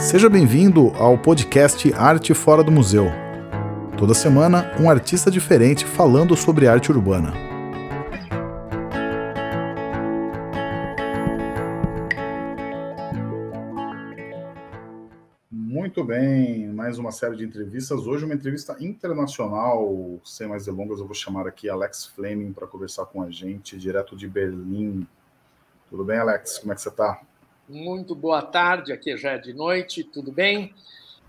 Seja bem-vindo ao podcast Arte Fora do Museu. Toda semana, um artista diferente falando sobre arte urbana. Muito bem, mais uma série de entrevistas. Hoje, uma entrevista internacional. Sem mais delongas, eu vou chamar aqui Alex Fleming para conversar com a gente, direto de Berlim. Tudo bem, Alex? Como é que você está? Muito boa tarde, aqui já é de noite, tudo bem?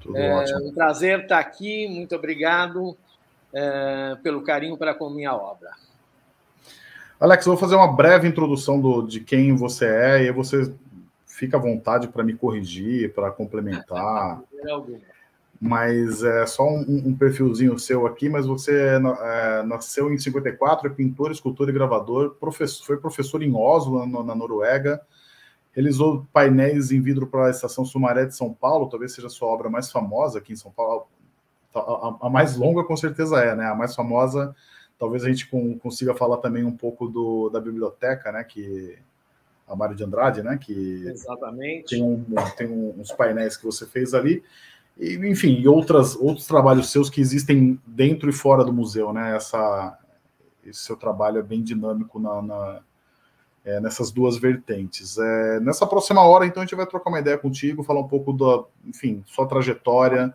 Tudo é, ótimo. Um prazer estar aqui, muito obrigado é, pelo carinho para com minha obra. Alex, eu vou fazer uma breve introdução do, de quem você é e você fica à vontade para me corrigir, para complementar. mas é só um, um, perfilzinho seu aqui, mas você é, nasceu em 54, é pintor, escultor e gravador, professor, foi professor em Oslo, na, na Noruega, realizou painéis em vidro para a Estação Sumaré de São Paulo, talvez seja a sua obra mais famosa aqui em São Paulo. A, a mais longa, com certeza, é, né? A mais famosa, talvez a gente com, consiga falar também um pouco do, da biblioteca, né? Que a Mário de Andrade, né? Que Exatamente. Tem, um, tem uns painéis que você fez ali. E, enfim, e outras, outros trabalhos seus que existem dentro e fora do museu, né? Essa, esse seu trabalho é bem dinâmico na, na é, nessas duas vertentes. É, nessa próxima hora, então, a gente vai trocar uma ideia contigo, falar um pouco da, enfim, sua trajetória.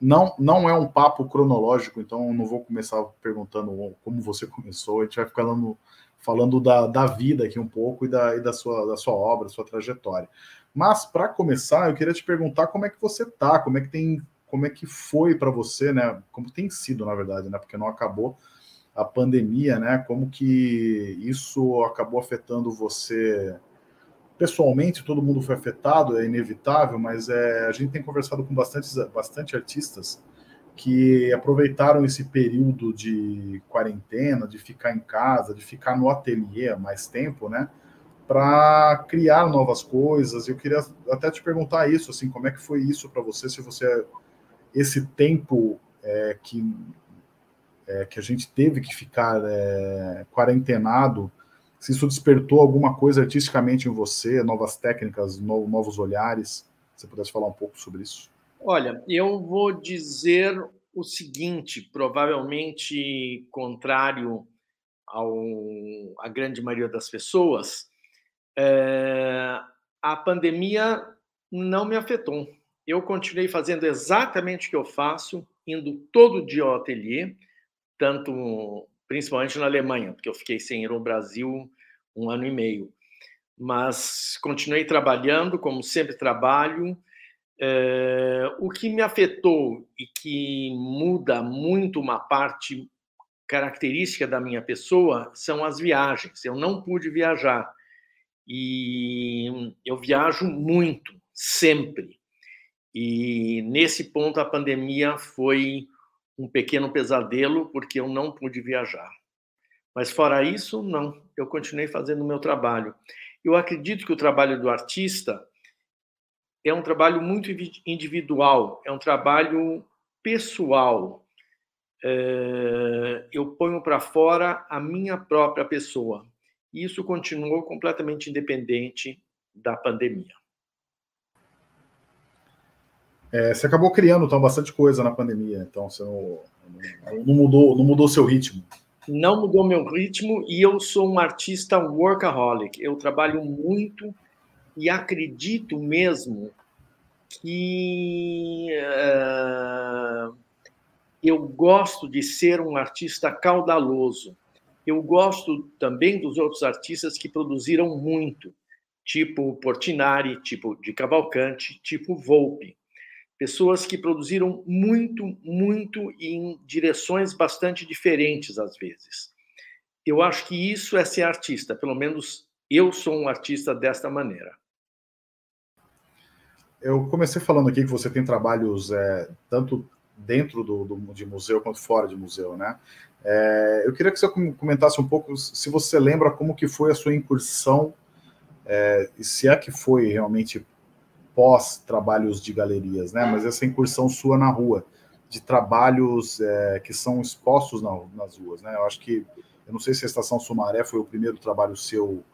Não, não é um papo cronológico, então não vou começar perguntando como você começou, a gente vai falando, falando da, da vida aqui um pouco e, da, e da, sua, da sua obra, sua trajetória. Mas, para começar, eu queria te perguntar como é que você tá, como é que tem, como é que foi para você, né? Como tem sido, na verdade, né? Porque não acabou a pandemia, né? Como que isso acabou afetando você pessoalmente? Todo mundo foi afetado, é inevitável, mas é, a gente tem conversado com bastante, bastante artistas que aproveitaram esse período de quarentena, de ficar em casa, de ficar no ateliê mais tempo, né? Para criar novas coisas. Eu queria até te perguntar isso, assim, como é que foi isso para você? Se você esse tempo é, que é, que a gente teve que ficar é, quarentenado, se isso despertou alguma coisa artisticamente em você, novas técnicas, no, novos olhares, se você pudesse falar um pouco sobre isso. Olha, eu vou dizer o seguinte, provavelmente contrário ao, à grande maioria das pessoas, é, a pandemia não me afetou. Eu continuei fazendo exatamente o que eu faço, indo todo dia ao ateliê, tanto principalmente na Alemanha, porque eu fiquei sem ir ao Brasil um ano e meio. Mas continuei trabalhando, como sempre trabalho. É, o que me afetou e que muda muito uma parte característica da minha pessoa são as viagens. Eu não pude viajar e eu viajo muito, sempre. E nesse ponto a pandemia foi um pequeno pesadelo porque eu não pude viajar. Mas fora isso, não. Eu continuei fazendo o meu trabalho. Eu acredito que o trabalho do artista é um trabalho muito individual, é um trabalho pessoal. É, eu ponho para fora a minha própria pessoa. E isso continuou completamente independente da pandemia. É, você acabou criando então bastante coisa na pandemia, então você não, não mudou, não mudou seu ritmo. Não mudou meu ritmo e eu sou um artista workaholic. Eu trabalho muito e acredito mesmo que uh, eu gosto de ser um artista caudaloso. Eu gosto também dos outros artistas que produziram muito, tipo Portinari, tipo de Cavalcante, tipo Volpe pessoas que produziram muito, muito em direções bastante diferentes às vezes. Eu acho que isso é ser artista, pelo menos eu sou um artista desta maneira. Eu comecei falando aqui que você tem trabalhos é, tanto dentro do, do, de museu quanto fora de museu, né? É, eu queria que você comentasse um pouco se você lembra como que foi a sua incursão, é, se é que foi realmente pós-trabalhos de galerias, né? Mas essa incursão sua na rua, de trabalhos é, que são expostos na, nas ruas, né? Eu acho que, eu não sei se a Estação Sumaré foi o primeiro trabalho seu,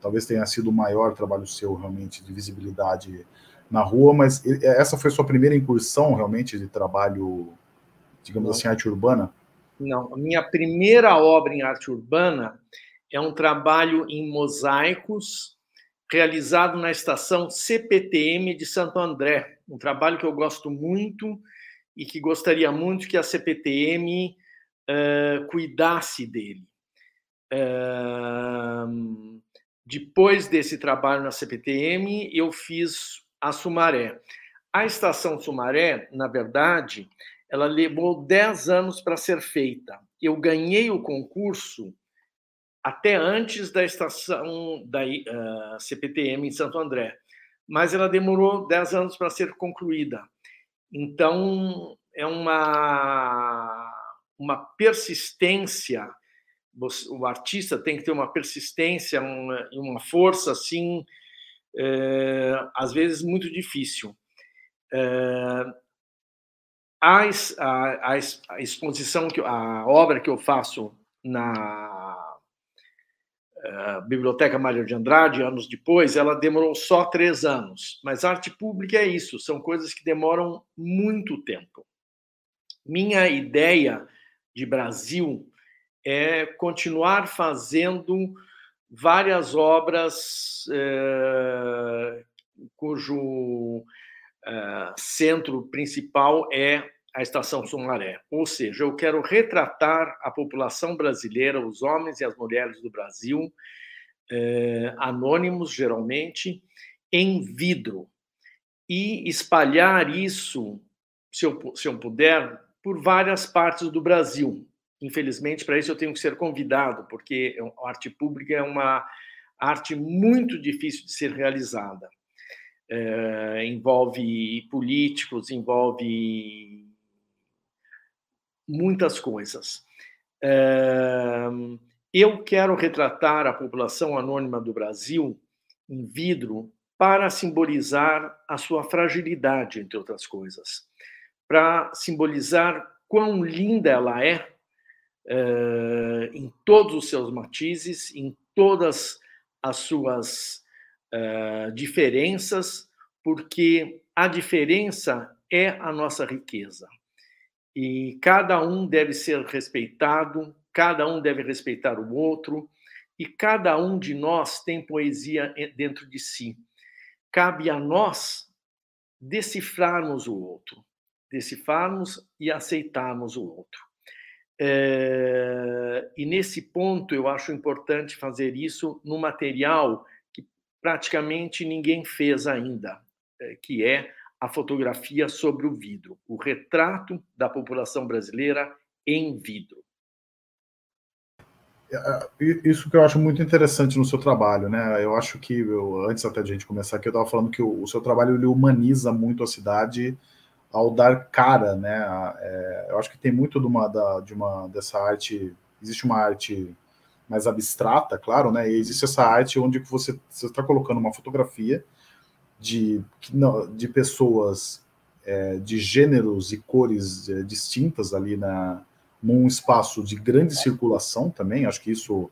talvez tenha sido o maior trabalho seu realmente de visibilidade na rua, mas essa foi sua primeira incursão realmente de trabalho, digamos Não. assim, arte urbana? Não, a minha primeira obra em arte urbana é um trabalho em mosaicos realizado na estação CPTM de Santo André, um trabalho que eu gosto muito e que gostaria muito que a CPTM uh, eh, cuidasse dele. Uh, depois desse trabalho na CPTM, eu fiz a Sumaré. A estação Sumaré, na verdade, ela levou 10 anos para ser feita. Eu ganhei o concurso até antes da estação da uh, CPTM em Santo André, mas ela demorou 10 anos para ser concluída. Então, é uma, uma persistência, o artista tem que ter uma persistência e uma, força, assim, é, às vezes muito difícil. É, a, a, a, exposição, que, a obra que eu faço na uh, Biblioteca Mário de Andrade, anos depois, ela demorou só três anos. Mas arte pública é isso, são coisas que demoram muito tempo. Minha ideia de Brasil é continuar fazendo várias obras uh, cujo uh, centro principal é a Estação Sumaré. Ou seja, eu quero retratar a população brasileira, os homens e as mulheres do Brasil, eh, anônimos geralmente, em vidro, e espalhar isso, se eu, se eu puder, por várias partes do Brasil. Infelizmente, para isso eu tenho que ser convidado, porque a arte pública é uma arte muito difícil de ser realizada. É, envolve políticos, envolve muitas coisas. Eu quero retratar a população anônima do Brasil em vidro para simbolizar a sua fragilidade, entre outras coisas, para simbolizar quão linda ela é em todos os seus matizes, em todas as suas diferenças, porque a diferença é a nossa riqueza e cada um deve ser respeitado, cada um deve respeitar o outro, e cada um de nós tem poesia dentro de si. Cabe a nós decifrarmos o outro, decifrarmos e aceitarmos o outro. É, e nesse ponto eu acho importante fazer isso no material que praticamente ninguém fez ainda, é, que é a fotografia sobre o vidro, o retrato da população brasileira em vidro. É, é, isso que eu acho muito interessante no seu trabalho, né? Eu acho que, eu, antes até de a gente começar aqui, eu estava falando que o, o, seu trabalho ele humaniza muito a cidade ao dar cara, né? É, eu acho que tem muito de uma, da, de uma dessa arte, existe uma arte mais abstrata, claro, né? E existe essa arte onde você está colocando uma fotografia de, de pessoas é, de gêneros e cores é, distintas ali na, num espaço de grande circulação também. Acho que isso,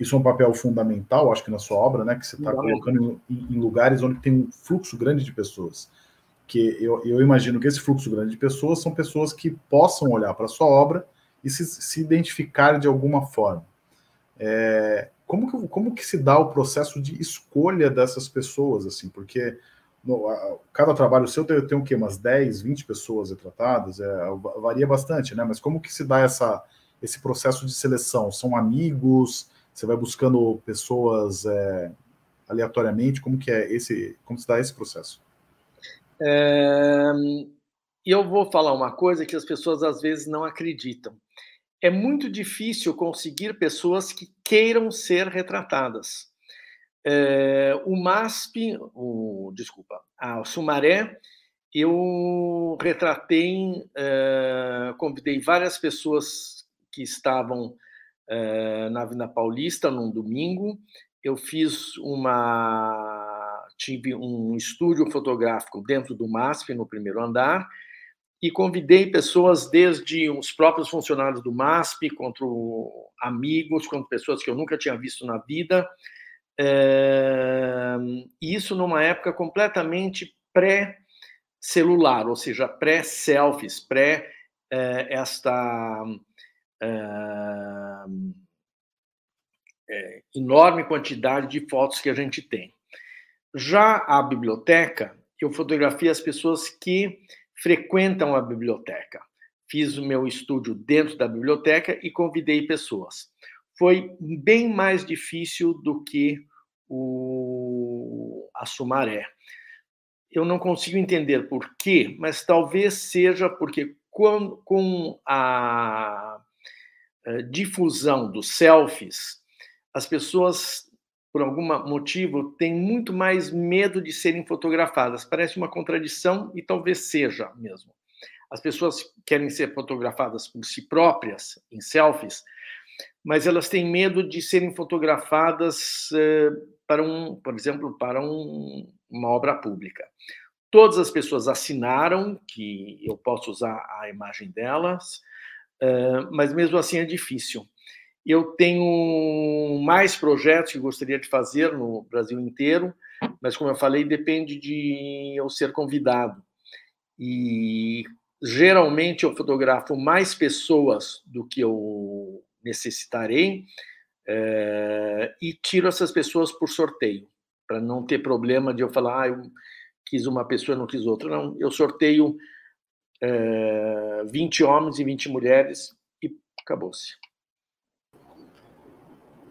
isso é um papel fundamental, acho que na sua obra, né? Que você está colocando em, em, lugares onde tem um fluxo grande de pessoas. Que eu, eu imagino que esse fluxo grande de pessoas são pessoas que possam olhar para a sua obra e se, se identificar de alguma forma. É, como que, como que se dá o processo de escolha dessas pessoas, assim, porque no, a, cada trabalho seu tem, tem o quê? Umas 10, 20 pessoas retratadas, é, varia bastante, né? Mas como que se dá essa, esse processo de seleção? São amigos? Você vai buscando pessoas é, aleatoriamente? Como que é esse, como se dá esse processo? É, eu vou falar uma coisa que as pessoas às vezes não acreditam é muito difícil conseguir pessoas que queiram ser retratadas. É, o MASP, o, desculpa, a Sumaré, eu retratei, é, convidei várias pessoas que estavam é, na Avenida Paulista num domingo. Eu fiz uma. tive um estúdio fotográfico dentro do MASP, no primeiro andar, e convidei pessoas desde os próprios funcionários do MASP, quanto amigos, quanto pessoas que eu nunca tinha visto na vida. É, isso numa época completamente pré-celular, ou seja, pré-selfies, pré, pré esta é, enorme quantidade de fotos que a gente tem. Já a biblioteca, eu fotografio as pessoas que frequentam a biblioteca. Fiz o meu estúdio dentro da biblioteca e convidei pessoas. Foi bem mais difícil do que o, a Sumaré. Eu não consigo entender por quê, mas talvez seja porque com, com a, a difusão dos selfies, as pessoas, por algum motivo, têm muito mais medo de serem fotografadas. Parece uma contradição e talvez seja mesmo. As pessoas querem ser fotografadas por si próprias, em selfies, mas elas têm medo de serem fotografadas eh, para um, por exemplo, para um, uma obra pública. Todas as pessoas assinaram que eu posso usar a imagem delas, eh, mas mesmo assim é difícil. Eu tenho mais projetos que gostaria de fazer no Brasil inteiro, mas, como eu falei, depende de eu ser convidado. E geralmente eu fotografo mais pessoas do que eu necessitarei é, e tiro essas pessoas por sorteio, para não ter problema de eu falar, ah, eu quis uma pessoa, não quis outra. Não, eu sorteio é, 20 homens e 20 mulheres e acabou-se.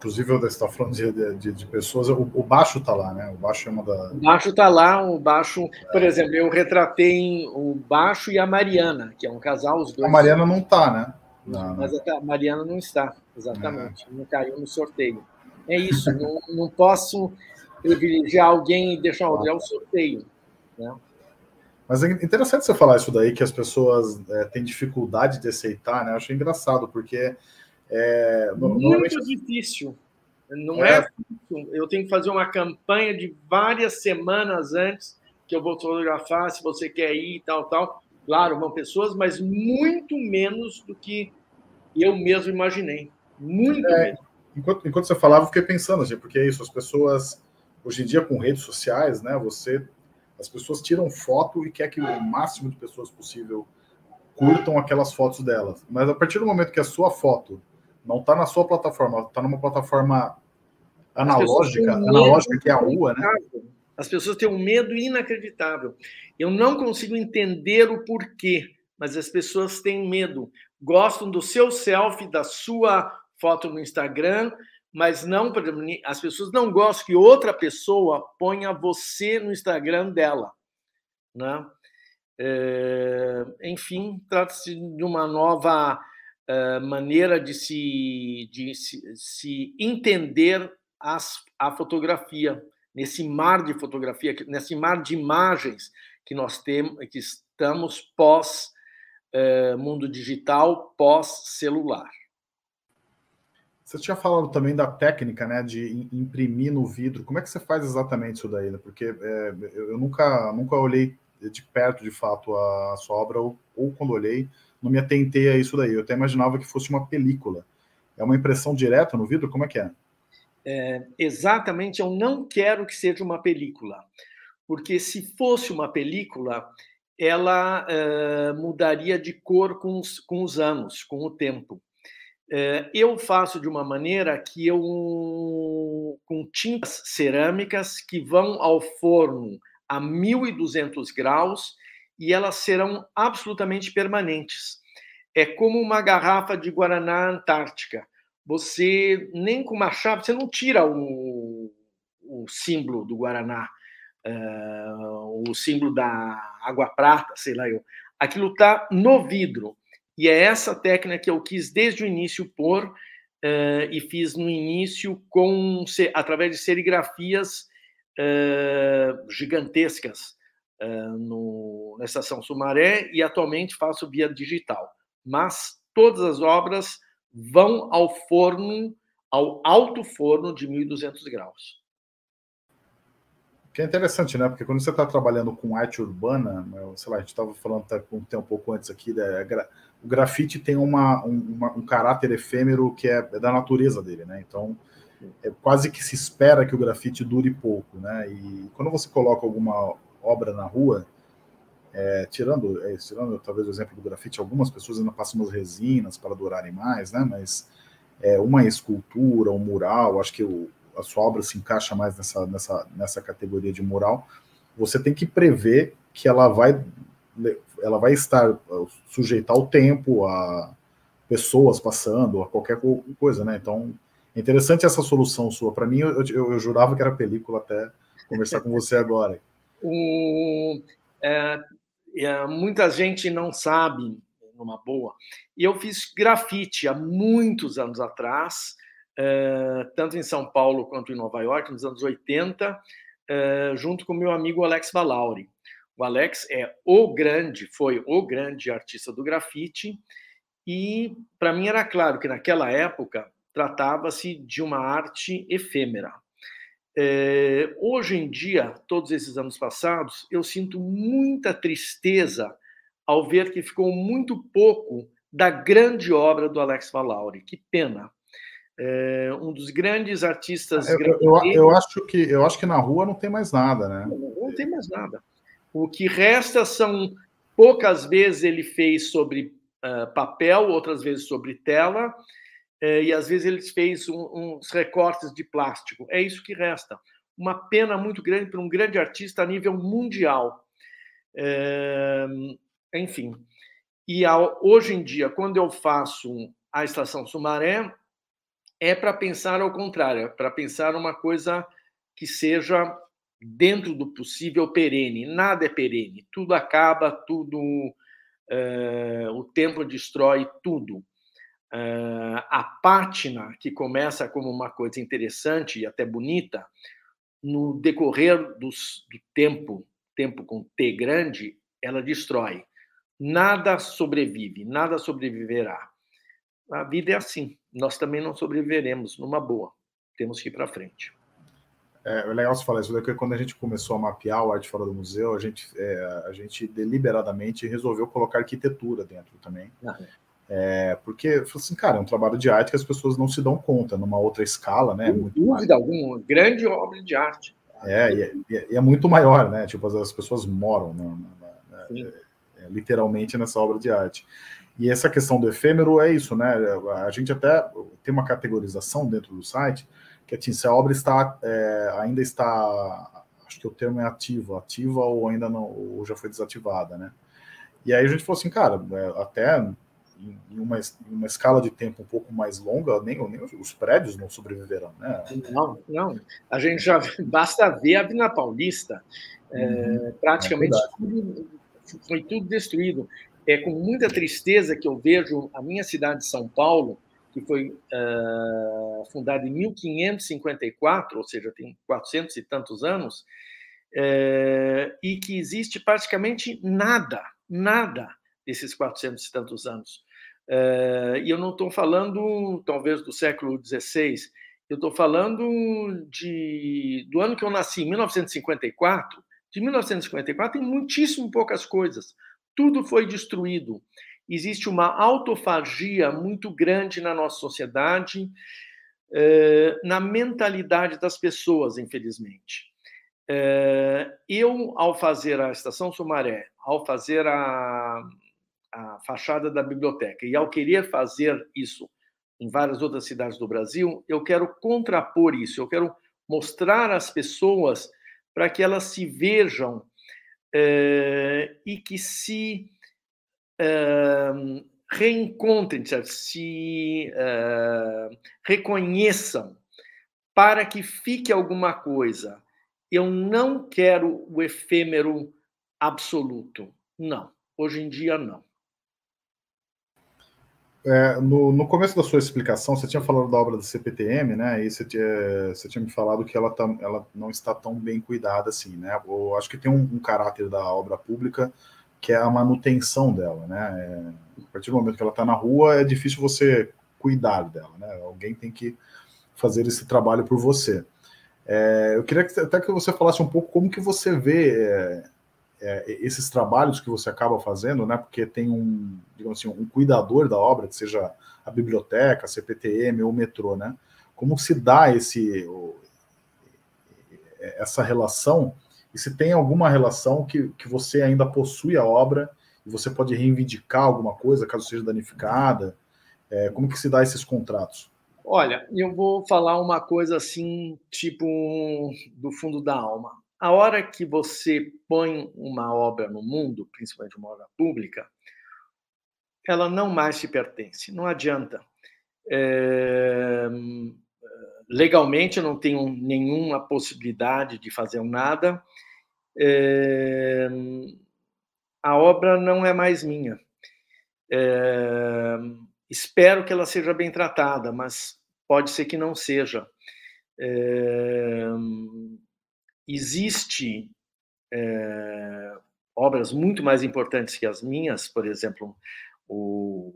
Inclusive, você está falando de, de, de pessoas, o, o, baixo está lá, né? O baixo é uma da. O baixo está lá, o baixo, por exemplo, eu retratei o baixo e a Mariana, que é um casal, os dois. A Mariana não está, né? Não, Mas a Mariana não está, exatamente. É. Não caiu no sorteio. É isso, não, não posso privilegiar alguém e deixar outro, é um sorteio. Né? Mas é interessante você falar isso daí, que as pessoas é, têm dificuldade de aceitar, né? Eu achei engraçado, porque é, Muito difícil. Não é. é Eu tenho que fazer uma campanha de várias semanas antes que eu vou fotografar, se você quer ir e tal, tal. Claro, vão pessoas, mas muito menos do que eu mesmo imaginei. Muito é, menos. Enquanto, enquanto você falava, eu fiquei pensando, assim, porque é isso, as pessoas, hoje em dia, com redes sociais, né, você, as pessoas tiram foto e quer que o máximo de pessoas possível curtam aquelas fotos delas. Mas a partir do momento que a sua foto não está na sua plataforma, está numa plataforma analógica, analógica que é a rua, né? As pessoas têm um medo inacreditável. Eu não consigo entender o porquê, mas as pessoas têm medo. Gostam do seu selfie, da sua foto no Instagram, mas não, as pessoas não gostam que outra pessoa ponha você no Instagram dela, né? É, enfim, trata-se de uma nova eh, maneira de se, de se, se entender as, a fotografia, nesse mar de fotografia, nesse mar de imagens que nós temos, que estamos pós uh, mundo digital, pós celular. Você tinha falado também da técnica, né, de imprimir no vidro. Como é que você faz exatamente isso daí? Né? Porque é, eu nunca, nunca olhei de perto, de fato, a sua obra, ou, ou quando olhei, não me atentei a isso daí. Eu até imaginava que fosse uma película. É uma impressão direta no vidro? Como é que é? é exatamente, eu não quero que seja uma película, porque se fosse uma película, ela é, mudaria de cor com os, com os anos, com o tempo. É, eu faço de uma maneira que eu, com tintas cerâmicas que vão ao forno a 1200 graus e elas serão absolutamente permanentes. É como uma garrafa de Guaraná Antártica. Você, nem com uma chave, você não tira o, o símbolo do Guaraná, uh, o símbolo da água prata, sei lá eu. Aquilo está no vidro. E é essa técnica que eu quis desde o início pôr, uh, e fiz no início com através de serigrafias uh, gigantescas no, na Estação Sumaré e atualmente faço via digital. Mas todas as obras vão ao forno, ao alto forno de 1.200 graus. Que é interessante, né? Porque quando você está trabalhando com arte urbana, né, sei lá, a gente estava falando até um, um pouco antes aqui, né, o grafite tem uma, um, uma, um caráter efêmero que é, é, da natureza dele, né? Então, é quase que se espera que o grafite dure pouco, né? E quando você coloca alguma obra na rua, é, tirando, é, tirando talvez o exemplo do grafite, algumas pessoas ainda passam umas resinas para durarem mais, né? Mas é, uma escultura, um mural, acho que o, a sua obra se encaixa mais nessa, nessa, nessa categoria de mural. Você tem que prever que ela vai, ela vai estar sujeita ao tempo, a pessoas passando, a qualquer coisa, né? Então, é interessante essa solução sua. Para mim, eu, eu, eu, jurava que era película até conversar com você agora. É, é, muita gente não sabe, numa boa, e eu fiz grafite há muitos anos atrás, é, tanto em São Paulo quanto em Nova York, nos anos 80, é, junto com meu amigo Alex Valauri. O Alex é o grande, foi o grande artista do grafite, e para mim era claro que naquela época tratava-se de uma arte efêmera. É, hoje em dia, todos esses anos passados, eu sinto muita tristeza ao ver que ficou muito pouco da grande obra do Alex Valauri. Que pena. É, um dos grandes artistas. Eu, eu, eu, acho que, eu acho que na rua não tem mais nada, né? Não, não tem mais nada. O que resta são poucas vezes ele fez sobre uh, papel, outras vezes sobre tela, e às vezes eles fez um, uns recortes de plástico. É isso que resta. Uma pena muito grande para um grande artista a nível mundial. É, enfim. E ao, hoje em dia, quando eu faço a Estação Sumaré, é para pensar ao contrário, é para pensar uma coisa que seja dentro do possível perene. Nada é perene, tudo acaba, tudo. É, o tempo destrói tudo. Uh, a pátina, que começa como uma coisa interessante e até bonita, no decorrer dos, do tempo, tempo com T grande, ela destrói. Nada sobrevive, nada sobreviverá. A vida é assim. Nós também não sobreviveremos numa boa. Temos que ir para frente. É, é legal você falar isso, porque quando a gente começou a mapear o arte fora do museu, a gente, é, a gente deliberadamente resolveu colocar arquitetura dentro também. Ah, é. É, porque, assim, cara, é um trabalho de arte que as pessoas não se dão conta, numa outra escala, né? Sem dúvida alguma, grande obra de arte. É, e é, e é, muito maior, né? Tipo, as, as pessoas moram né, é, literalmente nessa obra de arte. E essa questão do efêmero é isso, né? A gente até tem uma categorização dentro do site que assim, se a obra está é, ainda está, acho que o termo é ativo, ativa ou ainda não, ou já foi desativada, né? E aí a gente falou assim, cara, é, até em uma, em uma escala de tempo um pouco mais longa, nem, nem os prédios não sobreviverão, né? Não, não. A gente já basta ver a Vila Paulista, é, uhum, é, praticamente é tudo, foi tudo destruído. É com muita tristeza que eu vejo a minha cidade de São Paulo, que foi uh, fundada em 1554, ou seja, tem 400 e tantos anos, uh, e que existe praticamente nada, nada desses 400 e tantos anos. Eh, e eu não estou falando, talvez, do século XVI, eu estou falando de, do ano que eu nasci, 1954. De 1954 tem muitíssimo poucas coisas. Tudo foi destruído. Existe uma autofagia muito grande na nossa sociedade, eh, na mentalidade das pessoas, infelizmente. Eh, eu, ao fazer a Estação Sumaré, ao fazer a, a fachada da biblioteca. E ao querer fazer isso em várias outras cidades do Brasil, eu quero contrapor isso, eu quero mostrar às pessoas para que elas se vejam é, e que se é, reencontrem, se é, reconheçam, para que fique alguma coisa. Eu não quero o efêmero absoluto. Não, hoje em dia não. É, no, no, começo da sua explicação, você tinha falado da obra do CPTM, né? E você tinha, você tinha me falado que ela, tá, ela não está tão bem cuidada assim, né? Eu acho que tem um, um caráter da obra pública que é a manutenção dela, né? É, a partir do momento que ela está na rua, é difícil você cuidar dela, né? Alguém tem que fazer esse trabalho por você. É, eu queria que, até que você falasse um pouco como que você vê é, é, esses trabalhos que você acaba fazendo, né? Porque tem um, digamos assim, um cuidador da obra, que seja a biblioteca, a CPTM ou o metrô, né? Como se dá esse essa relação e se tem alguma relação que, que você ainda possui a obra e você pode reivindicar alguma coisa caso seja danificada. É, como que se dá esses contratos? Olha, eu vou falar uma coisa assim, tipo do fundo da alma. A hora que você põe uma obra no mundo, principalmente uma obra pública, ela não mais te pertence. Não adianta. É... Legalmente, eu não tenho nenhuma possibilidade de fazer nada. É... A obra não é mais minha. É... Espero que ela seja bem tratada, mas pode ser que não seja. É... Existe é... obras muito mais importantes que as minhas, por exemplo, o,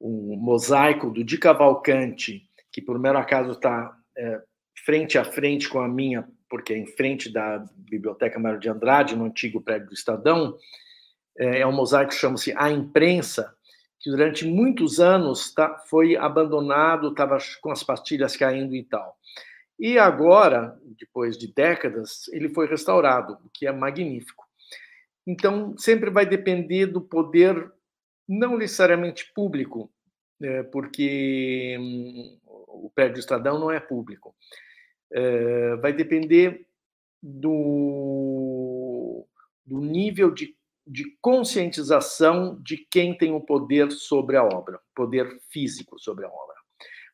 o mosaico do Di Cavalcante, que por mero acaso está é, frente a frente com a minha, porque é em frente da Biblioteca Mário de Andrade, no antigo prédio do Estadão, é, é um mosaico que chama-se A Imprensa, que durante muitos anos tá, foi abandonado, estava com as pastilhas caindo e tal. E agora, depois de décadas, ele foi restaurado, o que é magnífico. Então, sempre vai depender do poder não necessariamente público, é, porque hum, o prédio do Estadão não é público. É, vai depender do, do nível de, de conscientização de quem tem o poder sobre a obra, poder físico sobre a obra.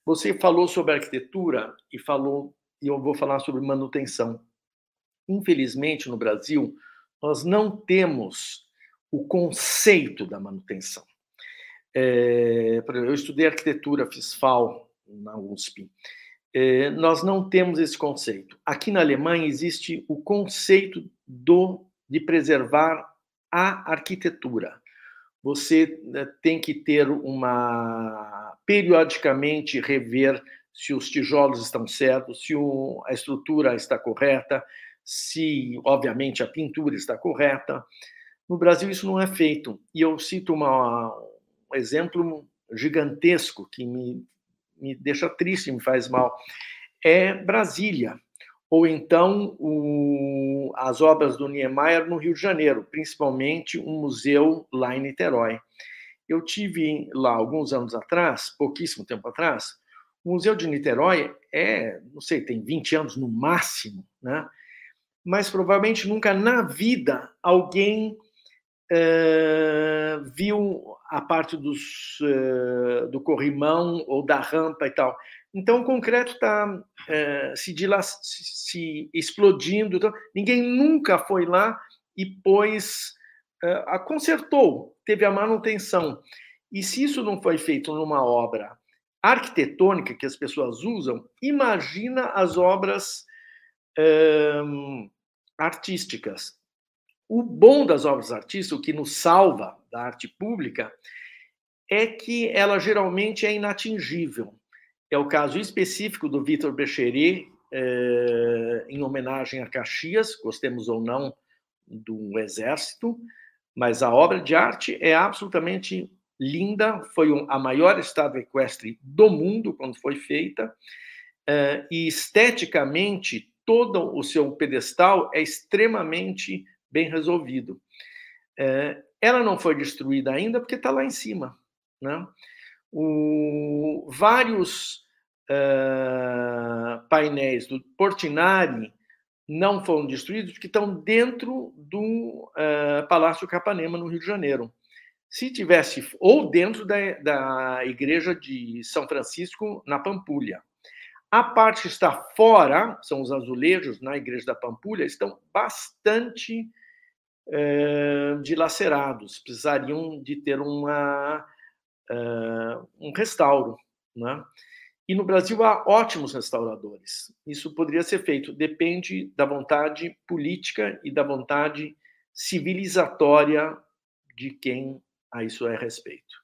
Você falou sobre arquitetura e falou, e eu vou falar sobre manutenção. Infelizmente, no Brasil, nós não temos o conceito da manutenção. É, eu estudei arquitetura, fiz FAO na USP. É, nós não temos esse conceito. Aqui na Alemanha existe o conceito do de preservar a arquitetura. Você né, tem que ter uma periodicamente rever se os tijolos estão certos, se a estrutura está correta, se obviamente a pintura está correta. No Brasil, isso não é feito. E eu cito uma, um exemplo gigantesco que me, me deixa triste, me faz mal. É Brasília, ou então o, as obras do Niemeyer no Rio de Janeiro, principalmente um museu lá em Niterói. Eu tive lá alguns anos atrás, pouquíssimo tempo atrás, o Museu de Niterói é, não sei, tem 20 anos no máximo, né? mas provavelmente nunca na vida alguém uh, viu a parte dos, uh, do corrimão ou da rampa e tal. Então, o concreto está uh, eh, se, se, explodindo. Então, ninguém nunca foi lá e pôs, a consertou, teve a manutenção. E se isso não foi feito numa obra arquitetônica que as pessoas usam, imagina as obras artísticas. O bom das obras artísticas, o que nos salva da arte pública, é que ela geralmente é inatingível. É o caso específico do Vitor Becheret, eh, em homenagem a Caxias, gostemos ou não do Exército, mas a obra de arte é absolutamente linda, foi a maior estátua equestre do mundo quando foi feita, eh, e esteticamente todo o seu pedestal é extremamente bem resolvido. É, ela não foi destruída ainda porque está lá em cima. Né? O, vários uh, painéis do Portinari não foram destruídos porque estão dentro do uh, Palácio Capanema, no Rio de Janeiro. Se tivesse, ou dentro da, da igreja de São Francisco, na Pampulha. A parte que está fora, são os azulejos na igreja da Pampulha, estão bastante dilacerados, precisariam de ter uma, eh, um restauro. Né? E no Brasil há ótimos restauradores. Isso poderia ser feito, depende da vontade política e da vontade civilizatória de quem a isso é respeito.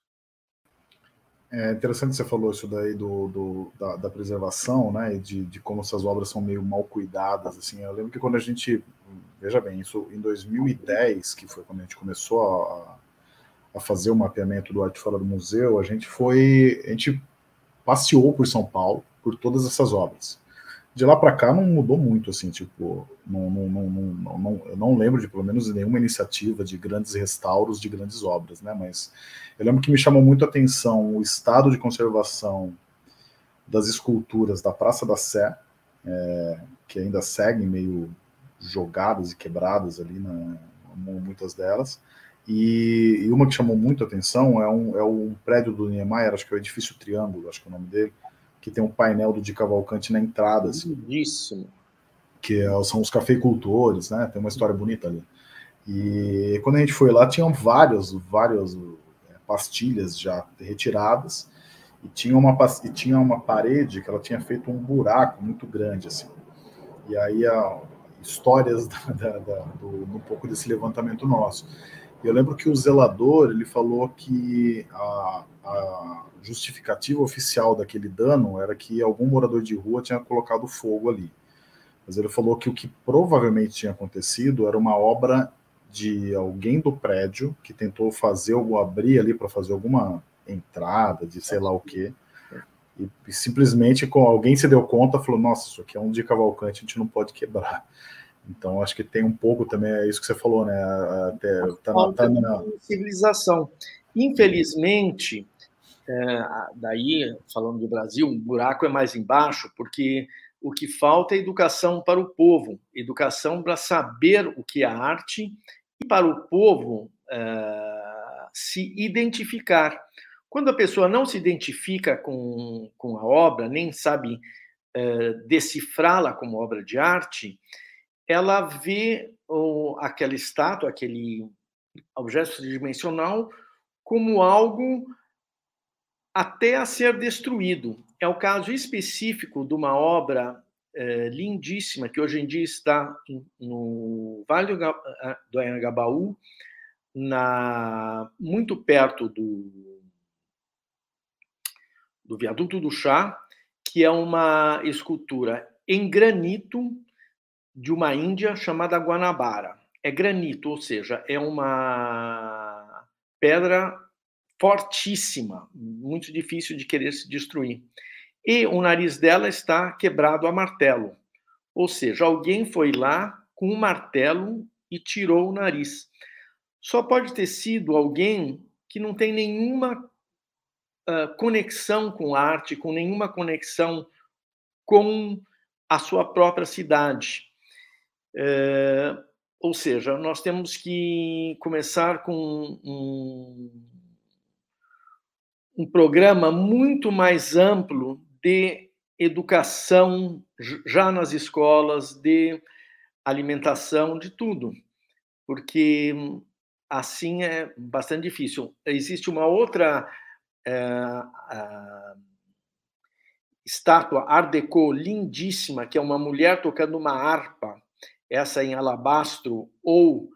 É interessante você falou isso daí do, do da, da, preservação, né, e de, de como essas obras são meio mal cuidadas, assim, eu lembro que quando a gente, veja bem, isso em 2010, que foi quando a gente começou a, a fazer o mapeamento do Arte Fora do Museu, a gente foi, a gente passeou por São Paulo, por todas essas obras, de lá para cá não mudou muito, assim, tipo, não, não, não, não, não, eu não lembro de pelo menos nenhuma iniciativa de grandes restauros de grandes obras, né? Mas eu lembro que me chamou muito a atenção o estado de conservação das esculturas da Praça da Sé, é, que ainda seguem meio jogadas e quebradas ali, na, muitas delas. E, e, uma que chamou muito a atenção é um, é um prédio do Niemeyer, acho que é o edifício Triângulo, acho que é o nome dele, que tem um painel do Di Cavalcante na entrada. Assim, Lindíssimo. Que é, são os cafeicultores, né? Tem uma história bonita ali. E quando a gente foi lá, tinham várias, várias é, pastilhas já retiradas e tinha uma e tinha uma parede que ela tinha feito um buraco muito grande assim. E aí a, histórias da, da, da, do, um pouco desse levantamento nosso. Eu lembro que o zelador ele falou que a, a justificativa oficial daquele dano era que algum morador de rua tinha colocado fogo ali. Mas ele falou que o que provavelmente tinha acontecido era uma obra de alguém do prédio que tentou fazer ou abrir ali para fazer alguma entrada de sei lá o que e, e, simplesmente com alguém se deu conta falou nossa isso aqui é um de cavalcante a gente não pode quebrar então acho que tem um pouco também é isso que você falou né? Até tá, tá na civilização. Infelizmente é, daí, falando do Brasil, o buraco é mais embaixo, porque o que falta é educação para o povo, educação para saber o que é arte e para o povo é, se identificar. Quando a pessoa não se identifica com, com a obra, nem sabe é, decifrá-la como obra de arte, ela vê o, aquela estátua, aquele objeto tridimensional, como algo até a ser destruído. É o caso específico de uma obra é, lindíssima que hoje em dia está no Vale do Anhangabaú, na, muito perto do, do Viaduto do Chá, que é uma escultura em granito de uma Índia chamada Guanabara. É granito, ou seja, é uma pedra fortíssima, muito difícil de querer se destruir. E o nariz dela está quebrado a martelo. Ou seja, alguém foi lá com um martelo e tirou o nariz. Só pode ter sido alguém que não tem nenhuma uh, conexão com arte, com nenhuma conexão com a sua própria cidade. Uh, ou seja, nós temos que começar com um, um programa muito mais amplo de educação já nas escolas, de alimentação, de tudo, porque assim é bastante difícil. Existe uma outra é, estátua Art Deco lindíssima, que é uma mulher tocando uma harpa, essa em alabastro ou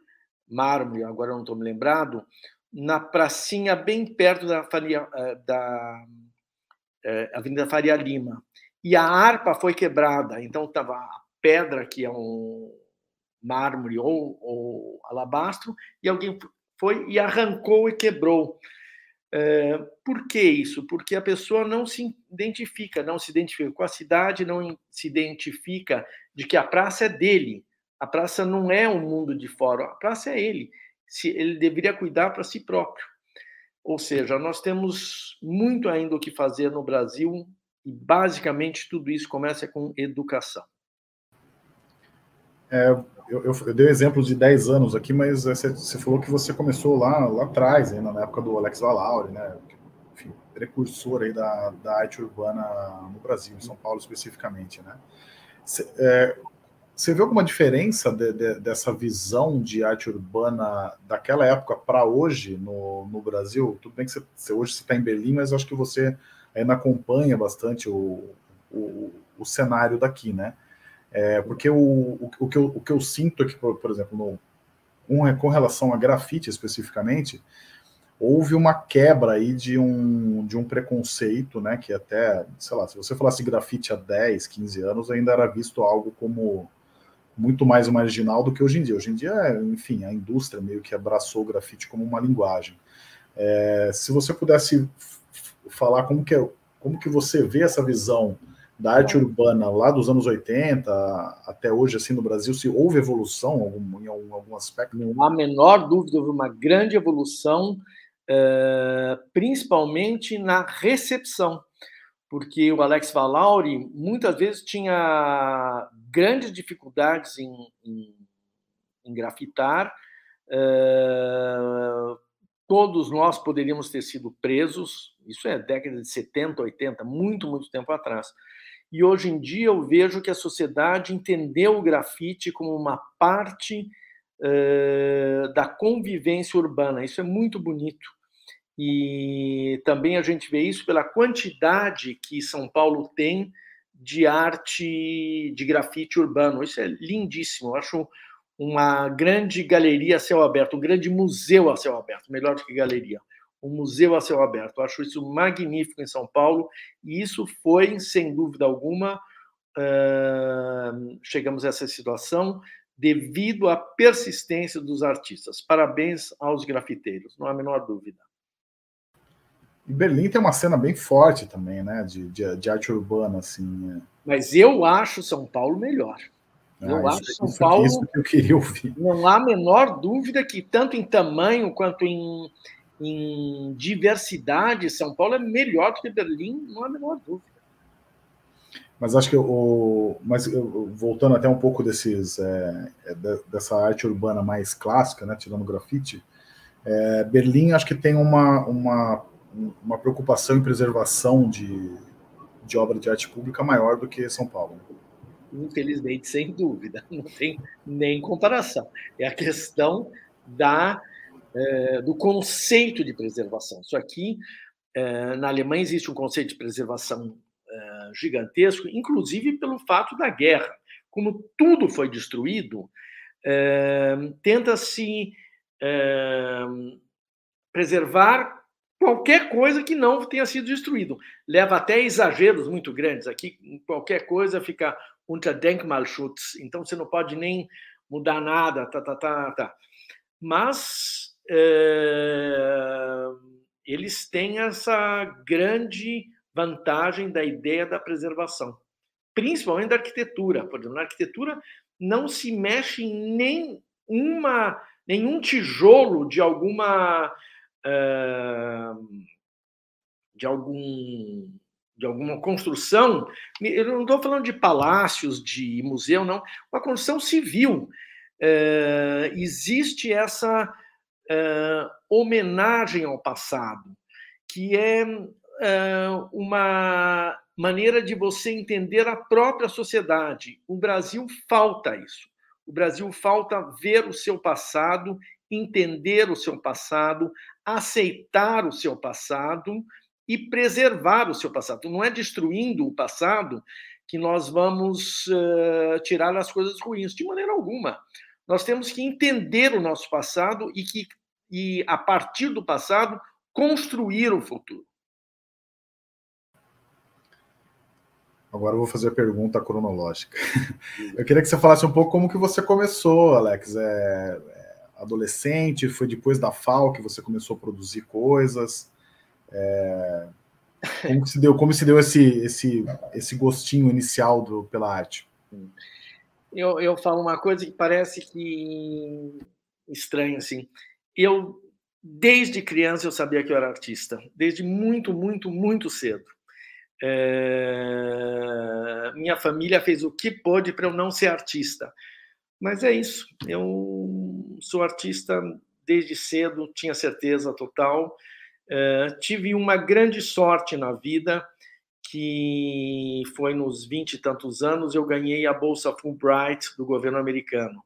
mármore, agora não estou me lembrado, na pracinha bem perto da, Faria, eh, da é, Avenida Faria Lima. E a harpa foi quebrada, então estava a pedra, que é um mármore ou, ou, alabastro, e alguém foi e arrancou e quebrou. É, por que isso? Porque a pessoa não se identifica, não se identifica com a cidade, não se identifica de que a praça é dele. A praça não é o mundo de fora, a praça é ele se ele deveria cuidar para si próprio. Ou seja, nós temos muito ainda o que fazer no Brasil e basicamente tudo isso começa com educação. É, eu, eu, eu, dei exemplos de 10 anos aqui, mas você, você, falou que você começou lá, lá atrás, ainda na época do Alex Valauri, né? Enfim, precursor aí da, da arte urbana no Brasil, em São Paulo especificamente, né? É, você vê alguma diferença de, de, dessa visão de arte urbana daquela época para hoje no, no Brasil? Tudo bem que você, você hoje você está em Berlim, mas acho que você ainda acompanha bastante o, o, o cenário daqui, né? É, porque o, o, o, que eu, o que eu sinto aqui, por, por exemplo, no, com, com relação a grafite especificamente, houve uma quebra aí de um, de um preconceito, né? Que até, sei lá, se você falasse grafite há 10, 15 anos, ainda era visto algo como muito mais marginal do que hoje em dia. Hoje em dia, enfim, a indústria meio que abraçou o grafite como uma linguagem. É, se você pudesse falar como que, é, como que você vê essa visão da arte urbana lá dos anos 80 até hoje, assim, no Brasil, se houve evolução algum, em algum, aspecto? Não há menor dúvida, houve uma grande evolução, eh, principalmente na recepção, porque o Alex Valauri muitas vezes tinha grandes dificuldades em, em, em grafitar, eh, todos nós poderíamos ter sido presos, isso é década de 70, 80, muito, muito tempo atrás. E hoje em dia eu vejo que a sociedade entendeu o grafite como uma parte uh, da convivência urbana. Isso é muito bonito. E também a gente vê isso pela quantidade que São Paulo tem de arte de grafite urbano. Isso é lindíssimo. Eu acho uma grande galeria a céu aberto, um grande museu a céu aberto, melhor do que galeria um museu a céu aberto. Eu acho isso magnífico em São Paulo e isso foi, sem dúvida alguma, uh, chegamos a essa situação devido à persistência dos artistas. Parabéns aos grafiteiros, não há a menor dúvida. E Berlim tem uma cena bem forte também, né, de, de, de arte urbana, assim. Né? Mas eu acho São Paulo melhor. Ah, eu acho São isso, Paulo. Isso que eu queria ouvir. Não há a menor dúvida que, tanto em tamanho quanto em, em diversidade, São Paulo é melhor do que Berlim, não há a menor dúvida. Mas acho que o. Mas voltando até um pouco desses é, é dessa arte urbana mais clássica, né, tirando grafite, é, Berlim acho que tem uma, uma, uma preocupação em preservação de, de obra de arte pública maior do que São Paulo. Infelizmente, sem dúvida, não tem nem comparação. É a questão da é, do conceito de preservação. Isso aqui, é, na Alemanha, existe um conceito de preservação é, gigantesco, inclusive pelo fato da guerra. Como tudo foi destruído, tenta-se preservar qualquer coisa que não tenha sido destruído. Leva até exageros muito grandes. Aqui, qualquer coisa fica unter Denkmalschutz, então você não pode nem mudar nada, tá, tá, tá, tá. Mas é, eles têm essa grande vantagem da ideia da preservação, principalmente da arquitetura. Por exemplo, na arquitetura não se mexe nem uma, nenhum tijolo de alguma é, de algum de alguma construção. Eu não estou falando de palácios, de museu, não. Uma construção civil. É, existe essa uh, homenagem ao passado, que é uma maneira de você entender a própria sociedade. O Brasil falta isso. O Brasil falta ver o seu passado, entender o seu passado, aceitar o seu passado e preservar o seu passado. Não é destruindo o passado que nós vamos uh, tirar as coisas ruins, de maneira alguma. Nós temos que entender o nosso passado e que e a partir do passado construir o futuro. Agora eu vou fazer a pergunta cronológica. Eu queria que você falasse um pouco como que você começou, Alex. É, adolescente, foi depois da FAO que você começou a produzir coisas. É, como se deu, como se deu esse, esse, esse gostinho inicial do, pela arte? Eu, eu falo uma coisa que parece que estranho assim. Eu desde criança eu sabia que eu era artista, desde muito, muito, muito cedo. É... Minha família fez o que pôde para eu não ser artista, mas é isso. Eu sou artista desde cedo, tinha certeza total. É... Tive uma grande sorte na vida que foi nos 20 e tantos anos, eu ganhei a Bolsa Fulbright do governo americano.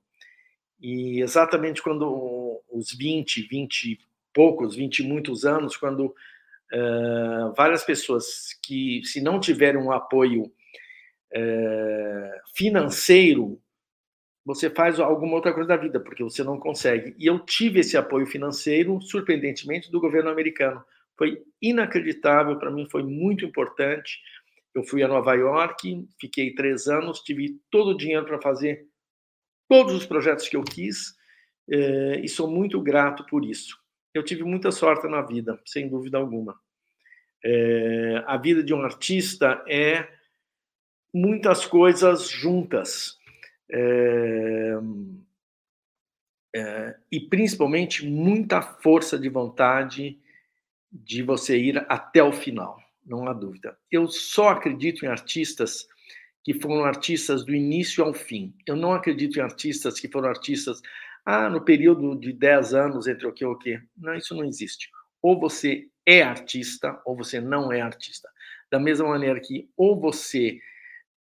E exatamente quando os 20, 20 e poucos, 20 e muitos anos, quando uh, várias pessoas que, se não tiverem um apoio uh, financeiro, você faz alguma outra coisa da vida, porque você não consegue. E eu tive esse apoio financeiro, surpreendentemente, do governo americano. Foi inacreditável, para mim foi muito importante. Eu fui a Nova York, fiquei três anos, tive todo o dinheiro para fazer todos os projetos que eu quis eh, e sou muito grato por isso. Eu tive muita sorte na vida, sem dúvida alguma. Eh, a vida de um artista é muitas coisas juntas. É, é, e principalmente muita força de vontade de você ir até o final, não há dúvida. Eu só acredito em artistas que foram artistas do início ao fim. Eu não acredito em artistas que foram artistas ah, no período de 10 anos entre o que e o que. Não, isso não existe. Ou você é artista ou você não é artista. Da mesma maneira que ou você